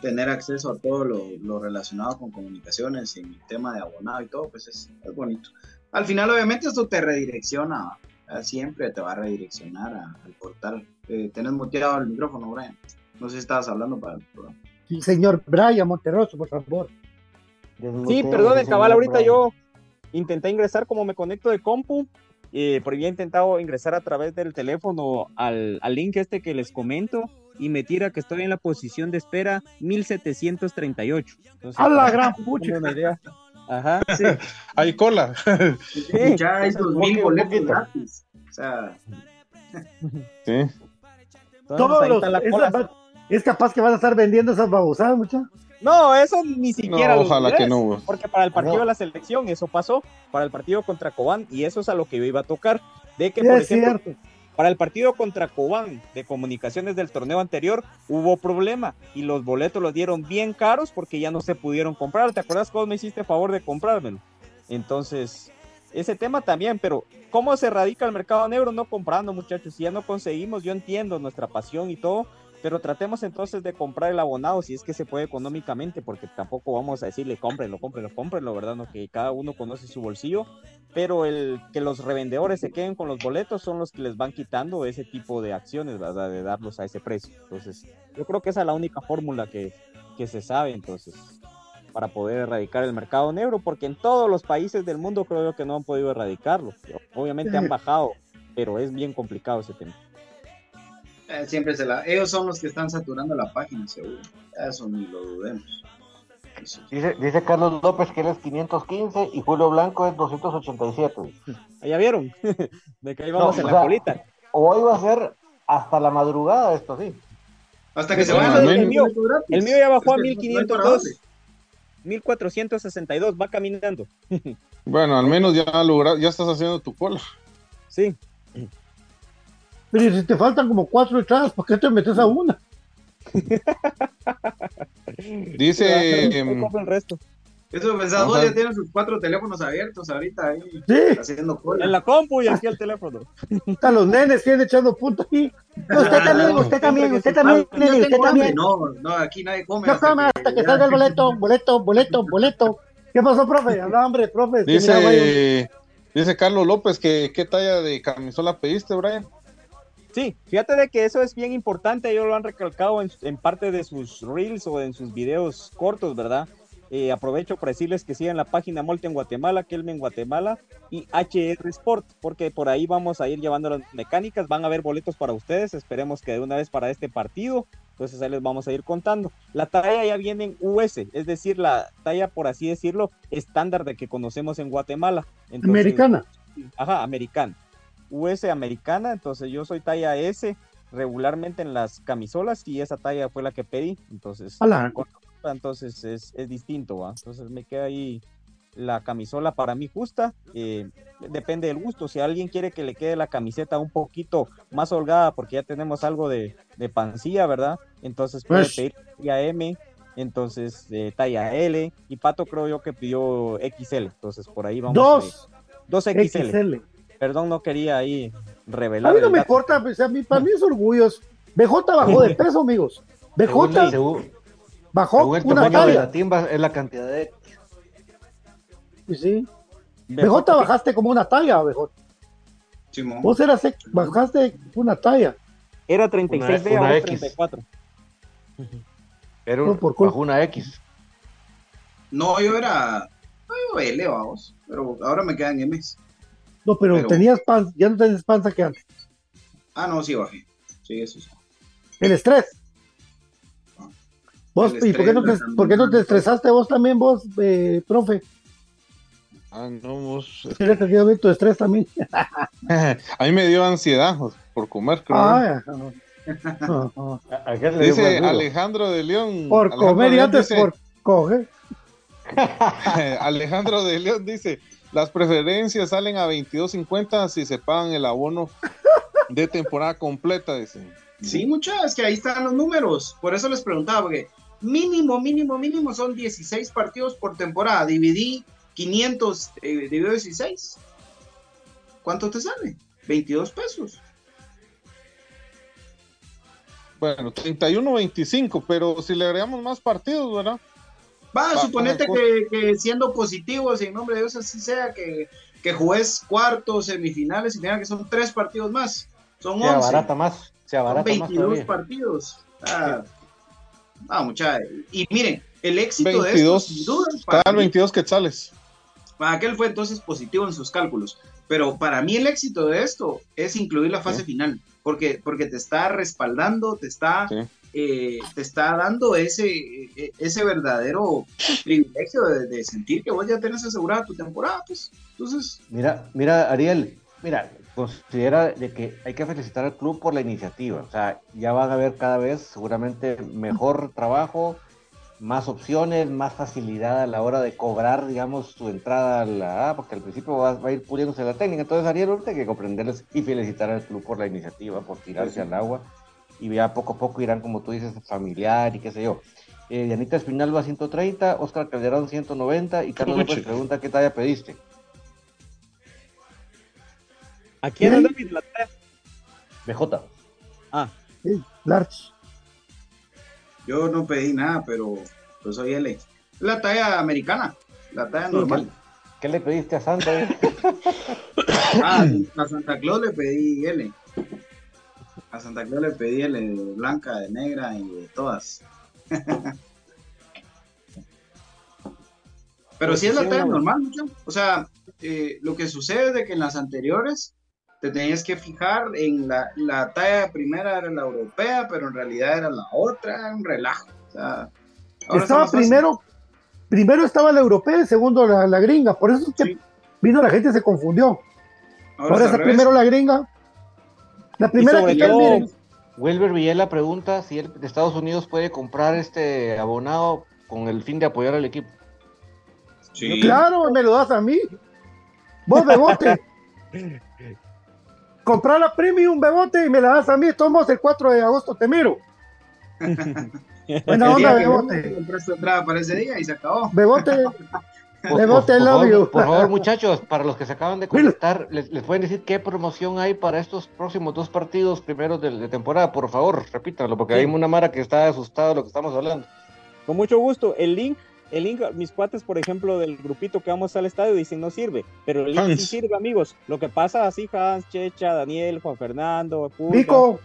tener acceso a todo lo, relacionado con comunicaciones y el tema de abonado y todo, pues es, bonito. Al final, obviamente, esto te redirecciona, siempre te va a redireccionar al portal. Eh, tenés muteado el micrófono, Brian. No sé si estabas hablando para el programa. Sí, señor Brian Monterroso, por favor. Sí, perdón, cabal, ahorita yo intenté ingresar como me conecto de compu eh, porque había intentado ingresar a través del teléfono al, al, link este que les comento y me tira que estoy en la posición de espera 1738. a la gran pucha. Ajá, sí. Hay cola. Sí, ya dos mil boletos gratis. O sea. Sí. Todos los, es, es, capaz que vas a estar vendiendo esas babosadas, muchachos. No, eso ni siquiera. ojalá que no. Porque para el partido de la selección eso pasó, para el partido contra Cobán, y eso es a lo que yo iba a tocar. De que, por ejemplo, para el partido contra Cobán de comunicaciones del torneo anterior hubo problema y los boletos los dieron bien caros porque ya no se pudieron comprar. ¿Te acuerdas cómo me hiciste favor de comprármelo? Entonces, ese tema también, pero ¿cómo se radica el mercado negro? No comprando, muchachos. Si ya no conseguimos, yo entiendo nuestra pasión y todo, pero tratemos entonces de comprar el abonado si es que se puede económicamente, porque tampoco vamos a decirle cómprenlo, cómprenlo, cómprenlo, ¿verdad? No, que cada uno conoce su bolsillo, pero el que los revendedores se queden con los boletos son los que les van quitando ese tipo de acciones, ¿verdad? De darlos a ese precio. Entonces, yo creo que esa es la única fórmula que, que se sabe, entonces, para poder erradicar el mercado negro, porque en todos los países del mundo creo yo que no han podido erradicarlo. Obviamente han bajado, pero es bien complicado ese tema. Eh, siempre se la. Ellos son los que están saturando la página, seguro. Eso ni lo dudemos. Dice, dice Carlos López que él es 515 y Julio Blanco es 287. ¿Ya vieron? De que ahí vamos en la colita. Hoy va a ser hasta la madrugada esto, sí. Hasta que se vaya el, el, mío, el mío ya bajó a 1502. 1462, va caminando. Bueno, al menos ya logra, ya estás haciendo tu cola. Sí. Pero si te faltan como cuatro entradas, ¿por qué te metes a una? Dice. el resto. Eso pensaba, vos ya tienes sus cuatro teléfonos abiertos ahorita ahí. Sí. Haciendo cola. En la compu y aquí el teléfono. Están los nenes que echando punto ahí. usted también, usted también, usted también, usted también. No, no, aquí nadie come. No come hasta que salga el boleto, boleto, boleto, boleto. ¿Qué pasó, profe? Habla, hombre, profe. Dice, dice Carlos López que qué talla de camisola pediste, Brian. Sí, fíjate de que eso es bien importante, ellos lo han recalcado en, parte de sus reels o en sus videos cortos, ¿verdad? Eh, aprovecho para decirles que sigan la página Molte en Guatemala, Kelme en Guatemala y HR Sport, porque por ahí vamos a ir llevando las mecánicas, van a haber boletos para ustedes, esperemos que de una vez para este partido Entonces ahí les vamos a ir contando. La talla ya viene en US, es decir, la talla, por así decirlo, estándar de que conocemos en Guatemala. americana. Ajá, americana. US americana, entonces yo soy talla S regularmente en las camisolas y esa talla fue la que pedí. Entonces, entonces es, es distinto, ¿va? Entonces me queda ahí la camisola para mí justa, eh, depende del gusto. Si alguien quiere que le quede la camiseta un poquito más holgada, porque ya tenemos algo de, de pancilla, ¿verdad? Entonces puede pues. pedir talla M, entonces eh, talla L, y Pato creo yo que pidió XL, entonces por ahí vamos. Dos. dos XL. Perdón, no quería ahí revelar. A mí no me importa, pues, a mí, para mí es orgullo. BJ bajó de peso, amigos. BJ bajó una talla. es la cantidad de sí. BJ bajaste como una talla, BJ. Vos eras, bajaste una talla. Era 36 D a 34. Era un, por bajo una X. No, yo era yo L, vamos, pero ahora me quedan M's. No, pero, tenías panza, ya no tenías panza que antes. Ah, no, sí bajé. Sí, eso sí. El estrés. Ah. ¿Vos, ¿Y por qué, no te, por qué no te estresaste vos también, vos, eh, profe? Ah, no, vos... tu estrés también. a mí me dio ansiedad por comer, creo. Ah, Dice Alejandro de León. Por comer y antes por coger. Alejandro de León dice, las preferencias salen a 22.50 si se pagan el abono de temporada completa, dice. Sí, muchas, es que ahí están los números. Por eso les preguntaba, porque mínimo, mínimo, mínimo son 16 partidos por temporada. Dividí 500 eh, dividido 16. ¿Cuánto te sale? 22 pesos. Bueno, 31, 25, pero si le agregamos más partidos, ¿verdad? Va, suponete que, siendo positivos, en nombre de Dios así sea, que, que juegues cuartos, semifinales y tenga que son tres partidos más. Son 11. barata más. Sea son 22 partidos. Ah, ah, mucha. Y miren, el éxito de esto, sin duda, 22 quetzales. Para aquel fue entonces positivo en sus cálculos. Pero para mí el éxito de esto es incluir la fase final, porque, porque te está respaldando, te está, eh, te está dando ese, e, ese verdadero privilegio de, sentir que vos ya tenés asegurada tu temporada. Pues. Entonces... Mira, mira, Ariel, mira, considera de que hay que felicitar al club por la iniciativa. O sea, ya van a ver cada vez seguramente mejor trabajo más opciones, más facilidad a la hora de cobrar, digamos, tu entrada a la A, porque al principio va, a ir puliéndose la técnica. Entonces, Ariel, ahorita hay que comprenderles y felicitar al club por la iniciativa, por tirarse al agua. Y ya poco a poco irán, como tú dices, familiar y qué sé yo. Eh, Dianita Espinalba 130, Oscar Calderón 190 y Carlos López pregunta qué talla pediste. ¿A quién es David? La BJ. Ah. Sí, Larch. Yo no pedí nada, pero pues soy L. La talla americana, la talla normal. ¿Qué le pediste a Santa? ah, a Santa Claus le pedí L. A Santa Claus le pedí L de blanca, de negra y de todas. Pero si es la talla normal, mucho. O sea, eh, lo que sucede es de que en las anteriores te tenías que fijar en la, la talla primera era la europea, pero en realidad era la otra, era un relajo. estaba primero, primero estaba la europea y segundo la, gringa, por eso es que vino la gente se confundió. Ahora, es primero la gringa. La primera que todo, Wilber Villela pregunta si el de Estados Unidos puede comprar este abonado con el fin de apoyar al equipo. Sí. Claro, me lo das a mí. Vos de bote. comprar la premium, Bebote, y me la das a mí. Tomos el 4 de agosto, te miro. Buena onda, Bebote. Compraste entrada para ese día y se acabó. Bebote. Bebote, por, love you. Por favor, muchachos, para los que se acaban de conectar, les, pueden decir qué promoción hay para estos próximos dos partidos primeros de, temporada. Por favor, repítanlo, porque hay una Mara que está asustada de lo que estamos hablando. Con mucho gusto. El link el link, mis cuates, por ejemplo, del grupito que vamos al estadio, dicen no sirve, pero el link sí sirve, amigos. Lo que pasa así, Hans, Checha, Daniel, Juan Fernando, Vico.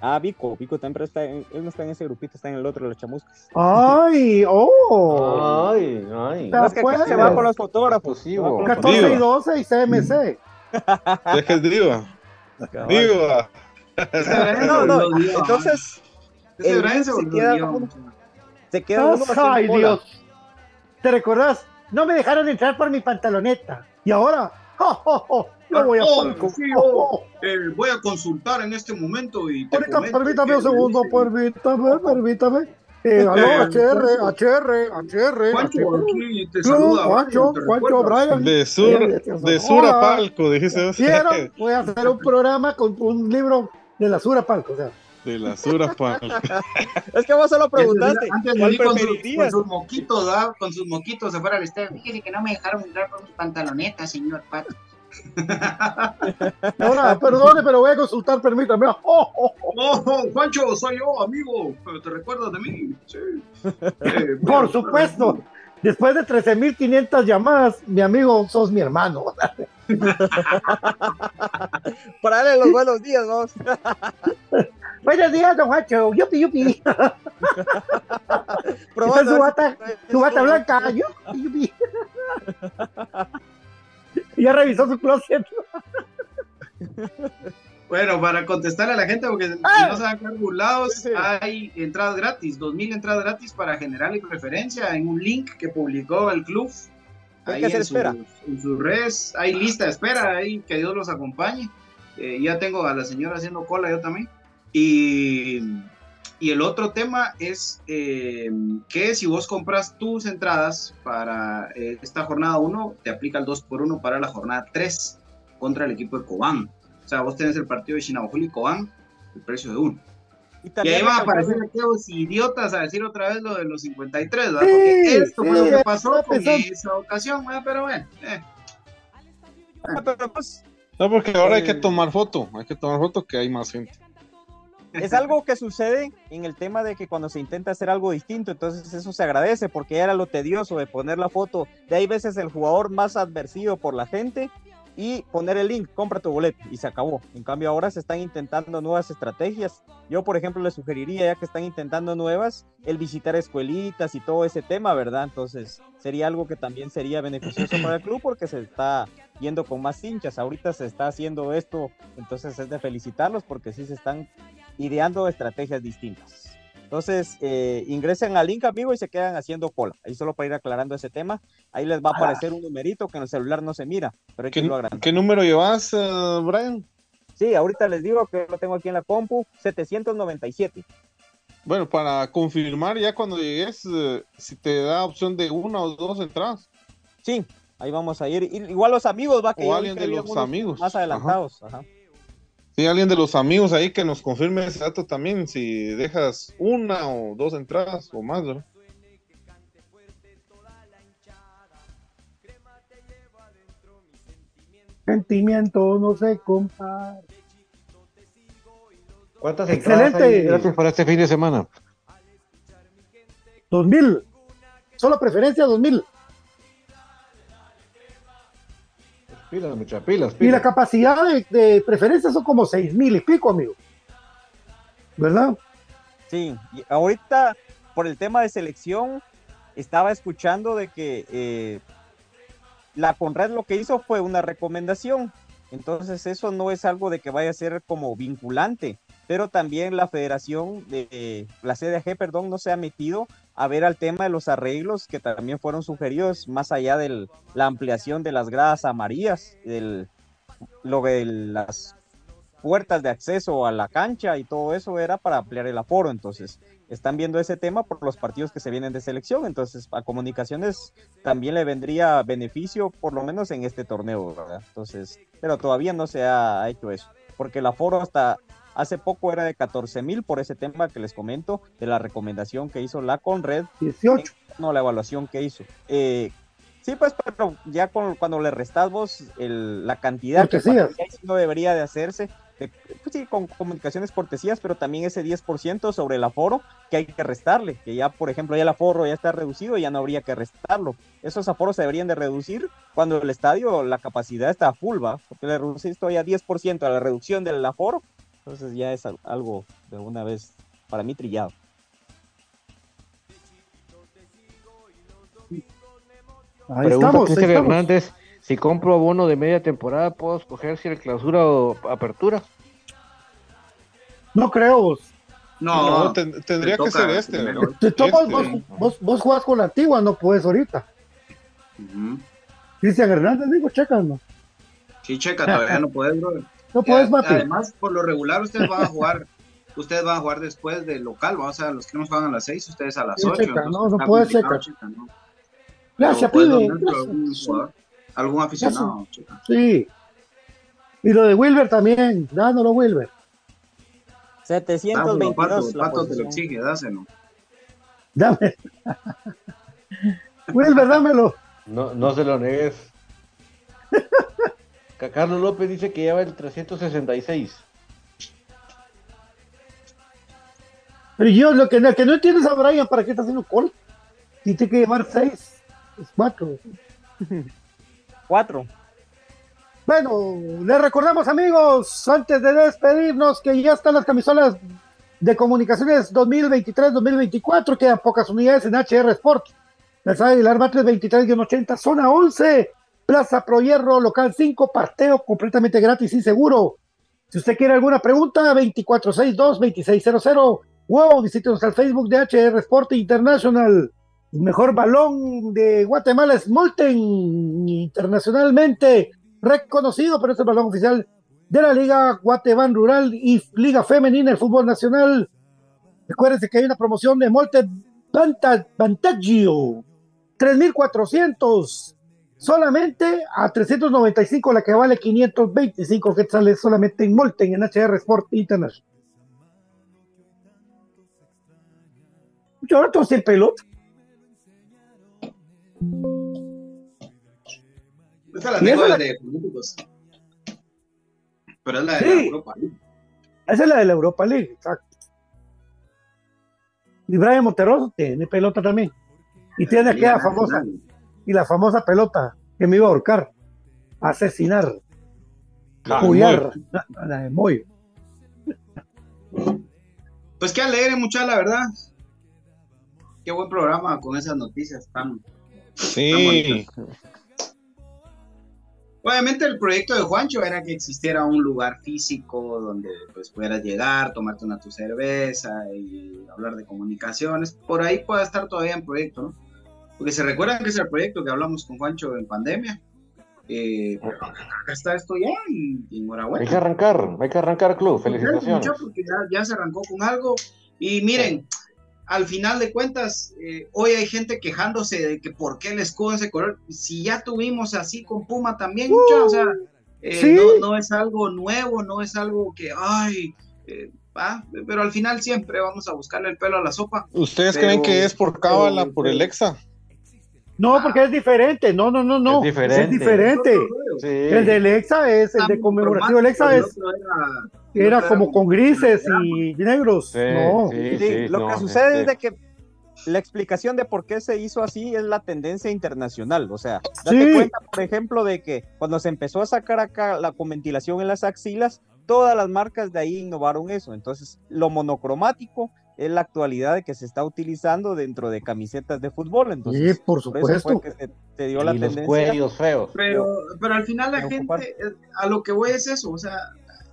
Ah, Vico, Vico también está, él no está en ese grupito, está en el otro, los chamuscas. Ay, oh. Ay, ay. Es que se va con los fotógrafos. Sí, 14 y 12 y CMC. es que es diva. Diva. no, no, entonces Ese el Brian se se queda uno- se queda uno haciendo Ay. Dios. ¿Te recordás? No me dejaron entrar por mi pantaloneta. Y ahora, ¡oh, oh, oh! Yo voy a Oh, sí, eh, voy a consultar en este momento y te Ahorita, permítame un segundo, permítame, permítame. Eh, aló, Eh, HR, HR, HR. Juancho, aquí te. Brian. De sur, Eh, de sur a palco, dijiste. ¿Vieron? Voy a hacer un programa con un libro de la Sura Palco. O sea, De la sur a palco. Es que vos solo preguntaste, Antes de ¿cuál ir con, sus- con moquitos, ¿ah? con sus moquitos se fuera al estadio. Fíjese que no me dejaron entrar por mi pantaloneta, señor Pato. ahora, perdone, pero voy a consultar, permítame. Oh, oh, oh. Oh, Juancho, soy yo, amigo. ¿Te recuerdas de mí? Sí. Eh, Por supuesto. Después de 13.500 llamadas, mi amigo, sos mi hermano. Para darle los buenos días, vamos. Buenos días, don Juancho. Yupi, yupi. Probando su bata, su bata blanca. Yupi, yupi. Ya revisó su closet. Bueno, para contestarle a la gente, porque si Ah. no se van burlados, hay entradas gratis, 2.000 entradas gratis para general y preferencia en un link que publicó el club. Ahí en, espera. sus, en sus redes, hay lista de espera, ahí que Dios los acompañe. Eh, ya tengo a la señora haciendo cola, yo también. Y, y el otro tema es eh, que si vos compras tus entradas para eh, esta jornada 1, te aplica el 2 por 1 para la jornada 3 contra el equipo de Cobán. O sea, vos tenés el partido de Chinabajul y Cobán, el precio de uno. Y Y ahí van a aparecer aquellos idiotas a decir otra vez lo de los 53, ¿verdad? Sí, Porque esto fue lo que pasó con esa ocasión, ¿verdad? pero bueno. eh. Ah, pues, No, porque ahora hay que El- tomar foto. Hay que tomar foto que hay más gente. Es algo que sucede en el tema de que cuando se intenta hacer algo distinto, entonces eso se agradece porque era lo tedioso de poner la foto. De ahí veces el jugador más adversivo por la gente y poner el link, compra tu boleto y se acabó. En cambio ahora se están intentando nuevas estrategias. Yo, por ejemplo, le sugeriría, ya que están intentando nuevas, el visitar escuelitas y todo ese tema, ¿verdad? Entonces sería algo que también sería beneficioso para el club porque se está yendo con más hinchas. Ahorita se está haciendo esto, entonces es de felicitarlos porque sí se están ideando estrategias distintas. Entonces, eh, ingresen al link, amigo, y se quedan haciendo cola. Ahí solo para ir aclarando ese tema. Ahí les va a aparecer un numerito que en el celular no se mira, pero hay que ¿Qué, irlo agrandando. qué número llevas, eh, Brian? Sí, ahorita les digo que lo tengo aquí en la compu, 797. Bueno, para confirmar ya cuando llegues, eh, si te da opción de una o dos entradas. Sí, ahí vamos a ir. Igual los amigos, va que O alguien de los amigos. Más adelantados. Ajá. Si alguien de los amigos ahí que nos confirme ese dato también, si dejas una o dos entradas o más, ¿verdad? Sentimiento no se compara. ¿Cuántas Excelente. hay gratis para este fin de semana? 2000. Solo preferencia 2000. Pilas, muchas pilas, Y la capacidad de, de preferencia son como 6000 y pico, amigo. ¿Verdad? Sí, y ahorita por el tema de selección estaba escuchando de que eh, la Conrad lo que hizo fue una recomendación. Entonces eso no es algo de que vaya a ser como vinculante, pero también la federación de eh, la CDG, perdón, no se ha metido a ver al tema de los arreglos que también fueron sugeridos más allá de la ampliación de las gradas amarillas, del, lo de las puertas de acceso a la cancha y todo eso era para ampliar el aforo. Entonces, están viendo ese tema por los partidos que se vienen de selección. Entonces, a comunicaciones también le vendría beneficio, por lo menos en este torneo, ¿verdad? Entonces, pero todavía no se ha hecho eso, porque el aforo hasta hace poco era de 14 mil por ese tema que les comento, de la recomendación que hizo la Conred 18. no, la evaluación que hizo. Eh, sí, pues, pero ya con- cuando le restas vos el- la cantidad que Cortesías. sí no debería de hacerse, de- pues sí, con comunicaciones cortesías, pero también ese 10% sobre el aforo que hay que restarle, que ya, por ejemplo, ya el aforo ya está reducido y ya no habría que restarlo. Esos aforos se deberían de reducir cuando el estadio, la capacidad está a full, ¿va? Porque le reducís todavía 10% a la reducción del aforo, entonces ya es al- algo de una vez para mí trillado. Ahí Pregunta estamos, ahí Cristian estamos. Hernández, si compro abono de media temporada, ¿puedo escoger si el clausura o apertura? No creo. vos. No, tendría que ser este. este. Vos, vos, jugás con la antigua, no puedes ahorita. Cristian Hernández, digo, checa, ¿no? Sí, checa, todavía no puedes, bro. No puedes, Mati. Además, por lo regular, ustedes van a jugar ustedes van a jugar después del local, vamos a los que nos juegan a las 6, ustedes a las 8. no, no puede ser. Gracias, pibe. Algún, aficionado. Sí. Y lo de Wilber también, dándolo Wilber. 722. Pato, Pato te lo exige, dáselo. Dame. Wilber, dámelo. No, no se lo negues. Carlos López dice que lleva el 366. Pero yo lo que, que no entiendo es a Brian para qué está haciendo call. Tiene que llevar seis. Es cuatro. Cuatro. Bueno, les recordamos amigos, antes de despedirnos, que ya están las camisolas de comunicaciones 2023-2024, quedan pocas unidades en HR Sport. La sabe Aguilar Batres 23-80, zona 11, Plaza Pro Hierro, local 5, parteo completamente gratis y seguro. Si usted quiere alguna pregunta, 2462-2600, wow, visítenos al Facebook de HR Sport International. El mejor balón de Guatemala es Molten, internacionalmente reconocido, pero es el balón oficial de la Liga Guatemala Rural y Liga Femenina, el fútbol nacional. Recuérdense que hay una promoción de Molten Vantaggio, 3400 solamente a 395, la que vale 525 que sale solamente en Molten en HR Sport International. Yo ahora estoy sin pelota. Esta la tengo la... de políticos. Pero es la de la Europa League. Esa es la de la Europa League, exacto. Y Brian Monterroso tiene pelota también. Y tiene aquella famosa. Y la famosa pelota que me iba a ahorcar, asesinar, apoyar, la de Moyo. Pues qué alegre, mucha la verdad. Qué buen programa con esas noticias tan. Sí. Obviamente el proyecto de Juancho era que existiera un lugar físico donde pues pudieras llegar, tomarte una tu cerveza y hablar de comunicaciones. Por ahí puede estar todavía en proyecto, ¿no? Porque se recuerdan que es el proyecto que hablamos con Juancho en pandemia. Eh, acá está esto ya y, enhorabuena. Hay que arrancar, hay que arrancar club, felicitaciones. porque ya, se arrancó con algo. Y miren, al final de cuentas, eh, hoy hay gente quejándose de que por qué el escudo ese color, si ya tuvimos así con Puma también, o sea, eh, no, es algo nuevo, no es algo que, ay, eh, pero al final siempre vamos a buscarle el pelo a la sopa. ¿Ustedes creen que es por cábala, por el EXA? No, porque es diferente, no, no, no, no, es diferente. Es diferente. El del EXA es, el de conmemorativo, el EXA es era como con grises y negros. no. lo que sucede es de que la explicación de por qué se hizo así es la tendencia internacional. O sea, date cuenta, por ejemplo, de que cuando se empezó a sacar acá la con ventilación en las axilas, todas las marcas de ahí innovaron eso. Entonces, lo monocromático es la actualidad de que se está utilizando dentro de camisetas de fútbol. Entonces, sí, por supuesto. que se, dio la tendencia. cuellos feos. Pero, pero al final la gente, eh, a lo que voy es eso, o sea,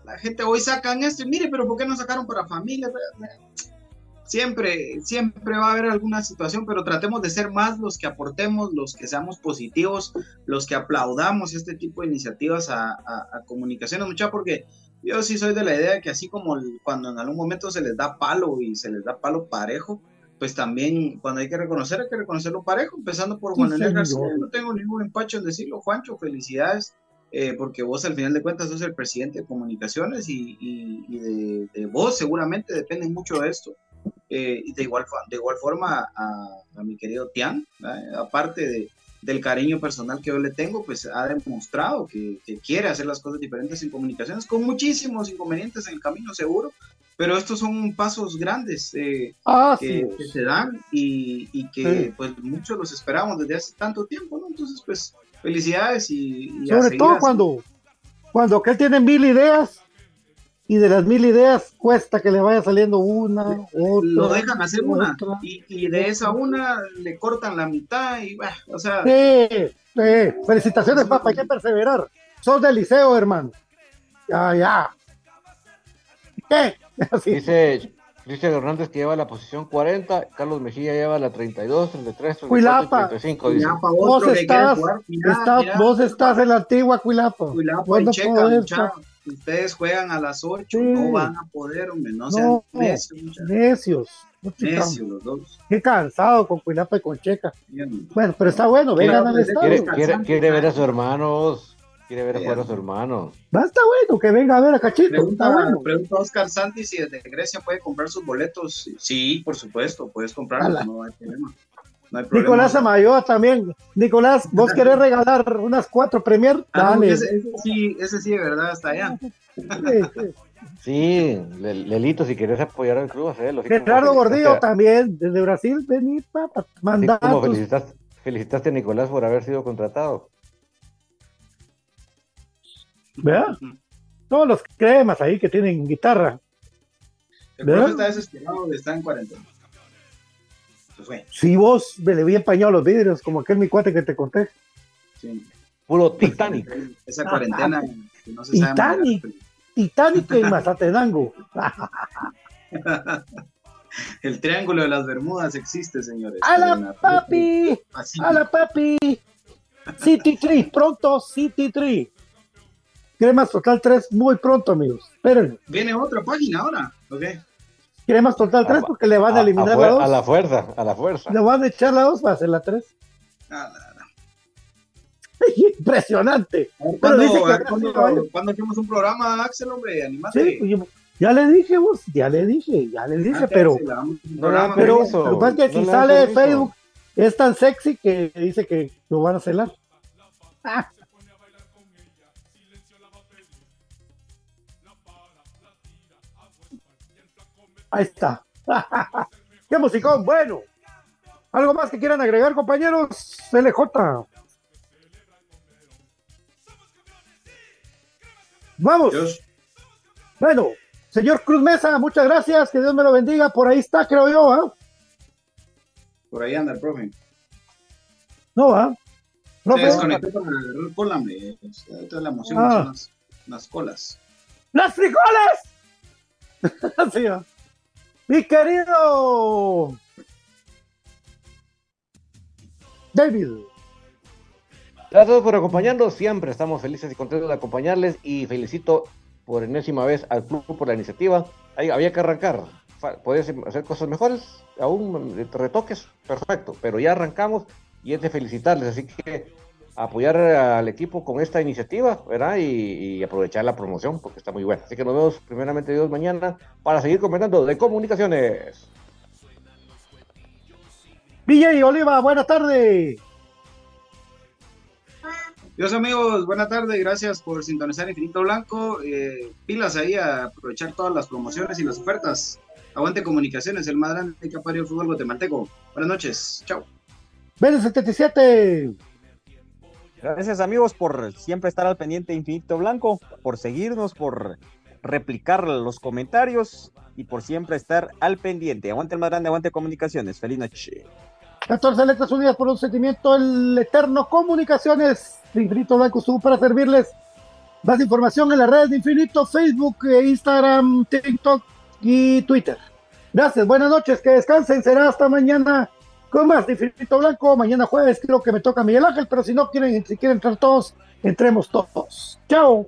la gente hoy sacan esto y mire, pero ¿por qué no sacaron para familia? Siempre, siempre va a haber alguna situación, pero tratemos de ser más los que aportemos, los que seamos positivos, los que aplaudamos este tipo de iniciativas a, a, comunicaciones, mucha, porque yo sí soy de la idea de que así como cuando en algún momento se les da palo y se les da palo parejo, pues también cuando hay que reconocer, hay que reconocerlo parejo, empezando por Juan García. No tengo ningún empacho en decirlo, Juancho, felicidades eh, porque vos al final de cuentas sos el presidente de comunicaciones y, de, vos seguramente depende mucho de esto. Eh, y de igual, de igual forma a, mi querido Tian, aparte de, del cariño personal que yo le tengo, pues ha demostrado que, quiere hacer las cosas diferentes en comunicaciones, con muchísimos inconvenientes en el camino seguro, pero estos son pasos grandes eh, ah, que, se dan y, que pues muchos los esperamos desde hace tanto tiempo, ¿no? Entonces, pues felicidades y, sobre todo cuando cuando él tiene mil ideas y de las mil ideas cuesta que le vaya saliendo una otra lo dejan hacer una y, de esa una le cortan la mitad y o sea sí, felicitaciones papá hay que perseverar sos del liceo hermano ya ya ¿Qué? Dice Cristian Hernández que lleva la posición 40, Carlos Mejía lleva la 32, 33, 34 Cuilapa. 35. Dice. Cuilapa, Vos estás, jugar. Mira, está- mira, vos estás en la antigua Cuilapa. Cuilapa y Checa, Ustedes juegan a las 8, Sí. no van a poder, hombre, no sean No, necios, mucha. necios. Mucho Necios los dos. Qué cansado con Cuilapa y con Checa. Bien. Bueno, pero está bueno, vengan al Quiere- estadio. Quiere, quiere, quiere ver a sus hermanos. Quiere ver a jugar a sus hermanos. Va, está bueno que venga a ver a Cachito. Pregunta, Está bueno. pregunta a Oscar Santi si desde Grecia puede comprar sus boletos. Sí, por supuesto, puedes comprarlos, Ala. no hay problema. No hay problema. Nicolás Amayoa también. Nicolás, vos querés regalar unas cuatro Premier, Ah, no, dale. ese, ese sí, ese sí, de verdad, está allá. Sí, sí. Sí, Le- Lelito, si quieres apoyar al club, hacelo. Gerardo Gordillo también, desde Brasil, vení, papá, así mandá como felicitaste, felicitaste a Nicolás por haber sido contratado. ¿verdad? Todos los cremas ahí que tienen guitarra. El profe está desesperado de estar en cuarentena. Fue. Si vos me le vi empañado los vidrios, como aquel mi cuate que te conté. Sí. Puro Titanic. Esa cuarentena que no se sabe Titanic. manejar. Titanic en Mazatenango. El triángulo de las Bermudas existe, señores. ¡A la papi! ¡A la papi! City 3, pronto City 3. Cremas Total 3 muy pronto, amigos. Espérenme. Viene otra página ahora. Ok. Cremas Total 3 A- porque le van a A, eliminar a la fuer- 2. a la fuerza, a la fuerza. Le van a echar la 2 para hacer la 3. Ah, la- la- Impresionante. A ver, Pero ¿Cuándo, dice que- a ver, ¿cuándo- cuándo hacemos un programa, Axel, hombre? Animate. Sí, pues yo- ya le dije vos, ya le dije, ya le dije, pero, Axel, No pero lo que pasa es que no si sale de. Facebook es tan sexy que dice que lo van a celar. Ah. Ahí está. ¡Qué musicón! Bueno. ¿Algo más que quieran agregar, compañeros? LJ. Vamos. Dios. Bueno, señor Cruz Mesa, muchas gracias. Que Dios me lo bendiga. Por ahí está, creo yo, ¿ah? Por ahí anda el profe. No, ¿ah? Se Profe, desconectó para agarrar cola, hombre. Esta es la emoción, Ah. son las, las colas. ¡Las frijoles! Así va. Mi querido David. Gracias por acompañarnos. Siempre estamos felices y contentos de acompañarles. Y felicito por enésima vez al club por la iniciativa. Ahí había que arrancar. Podías hacer cosas mejores, aún retoques, perfecto. Pero ya arrancamos y es de felicitarles. Así que apoyar al equipo con esta iniciativa, ¿verdad? Y, y aprovechar la promoción porque está muy buena. Así que nos vemos primeramente Dios mañana para seguir comentando de comunicaciones. DJ Oliva, buena tarde. Dios amigos, buena tarde, gracias por sintonizar Infinito Blanco. Eh, pilas ahí a aprovechar todas las promociones y las ofertas. Aguante Comunicaciones, el más grande que ha parido el fútbol guatemalteco. Buenas noches, chao. Vélez 77. Gracias amigos por siempre estar al pendiente Infinito Blanco, por seguirnos, por replicar los comentarios y por siempre estar al pendiente. Aguante el más grande, aguante comunicaciones. Feliz noche. 14 letras unidas por un sentimiento, el eterno Comunicaciones Infinito Blanco estuvo para servirles. Más información en las redes de Infinito, Facebook, eh, Instagram, TikTok y Twitter. Gracias, buenas noches, que descansen, será hasta mañana con más de Blanco. Mañana jueves creo que me toca Miguel Ángel, pero si no quieren, si quieren entrar todos, entremos todos. Chao.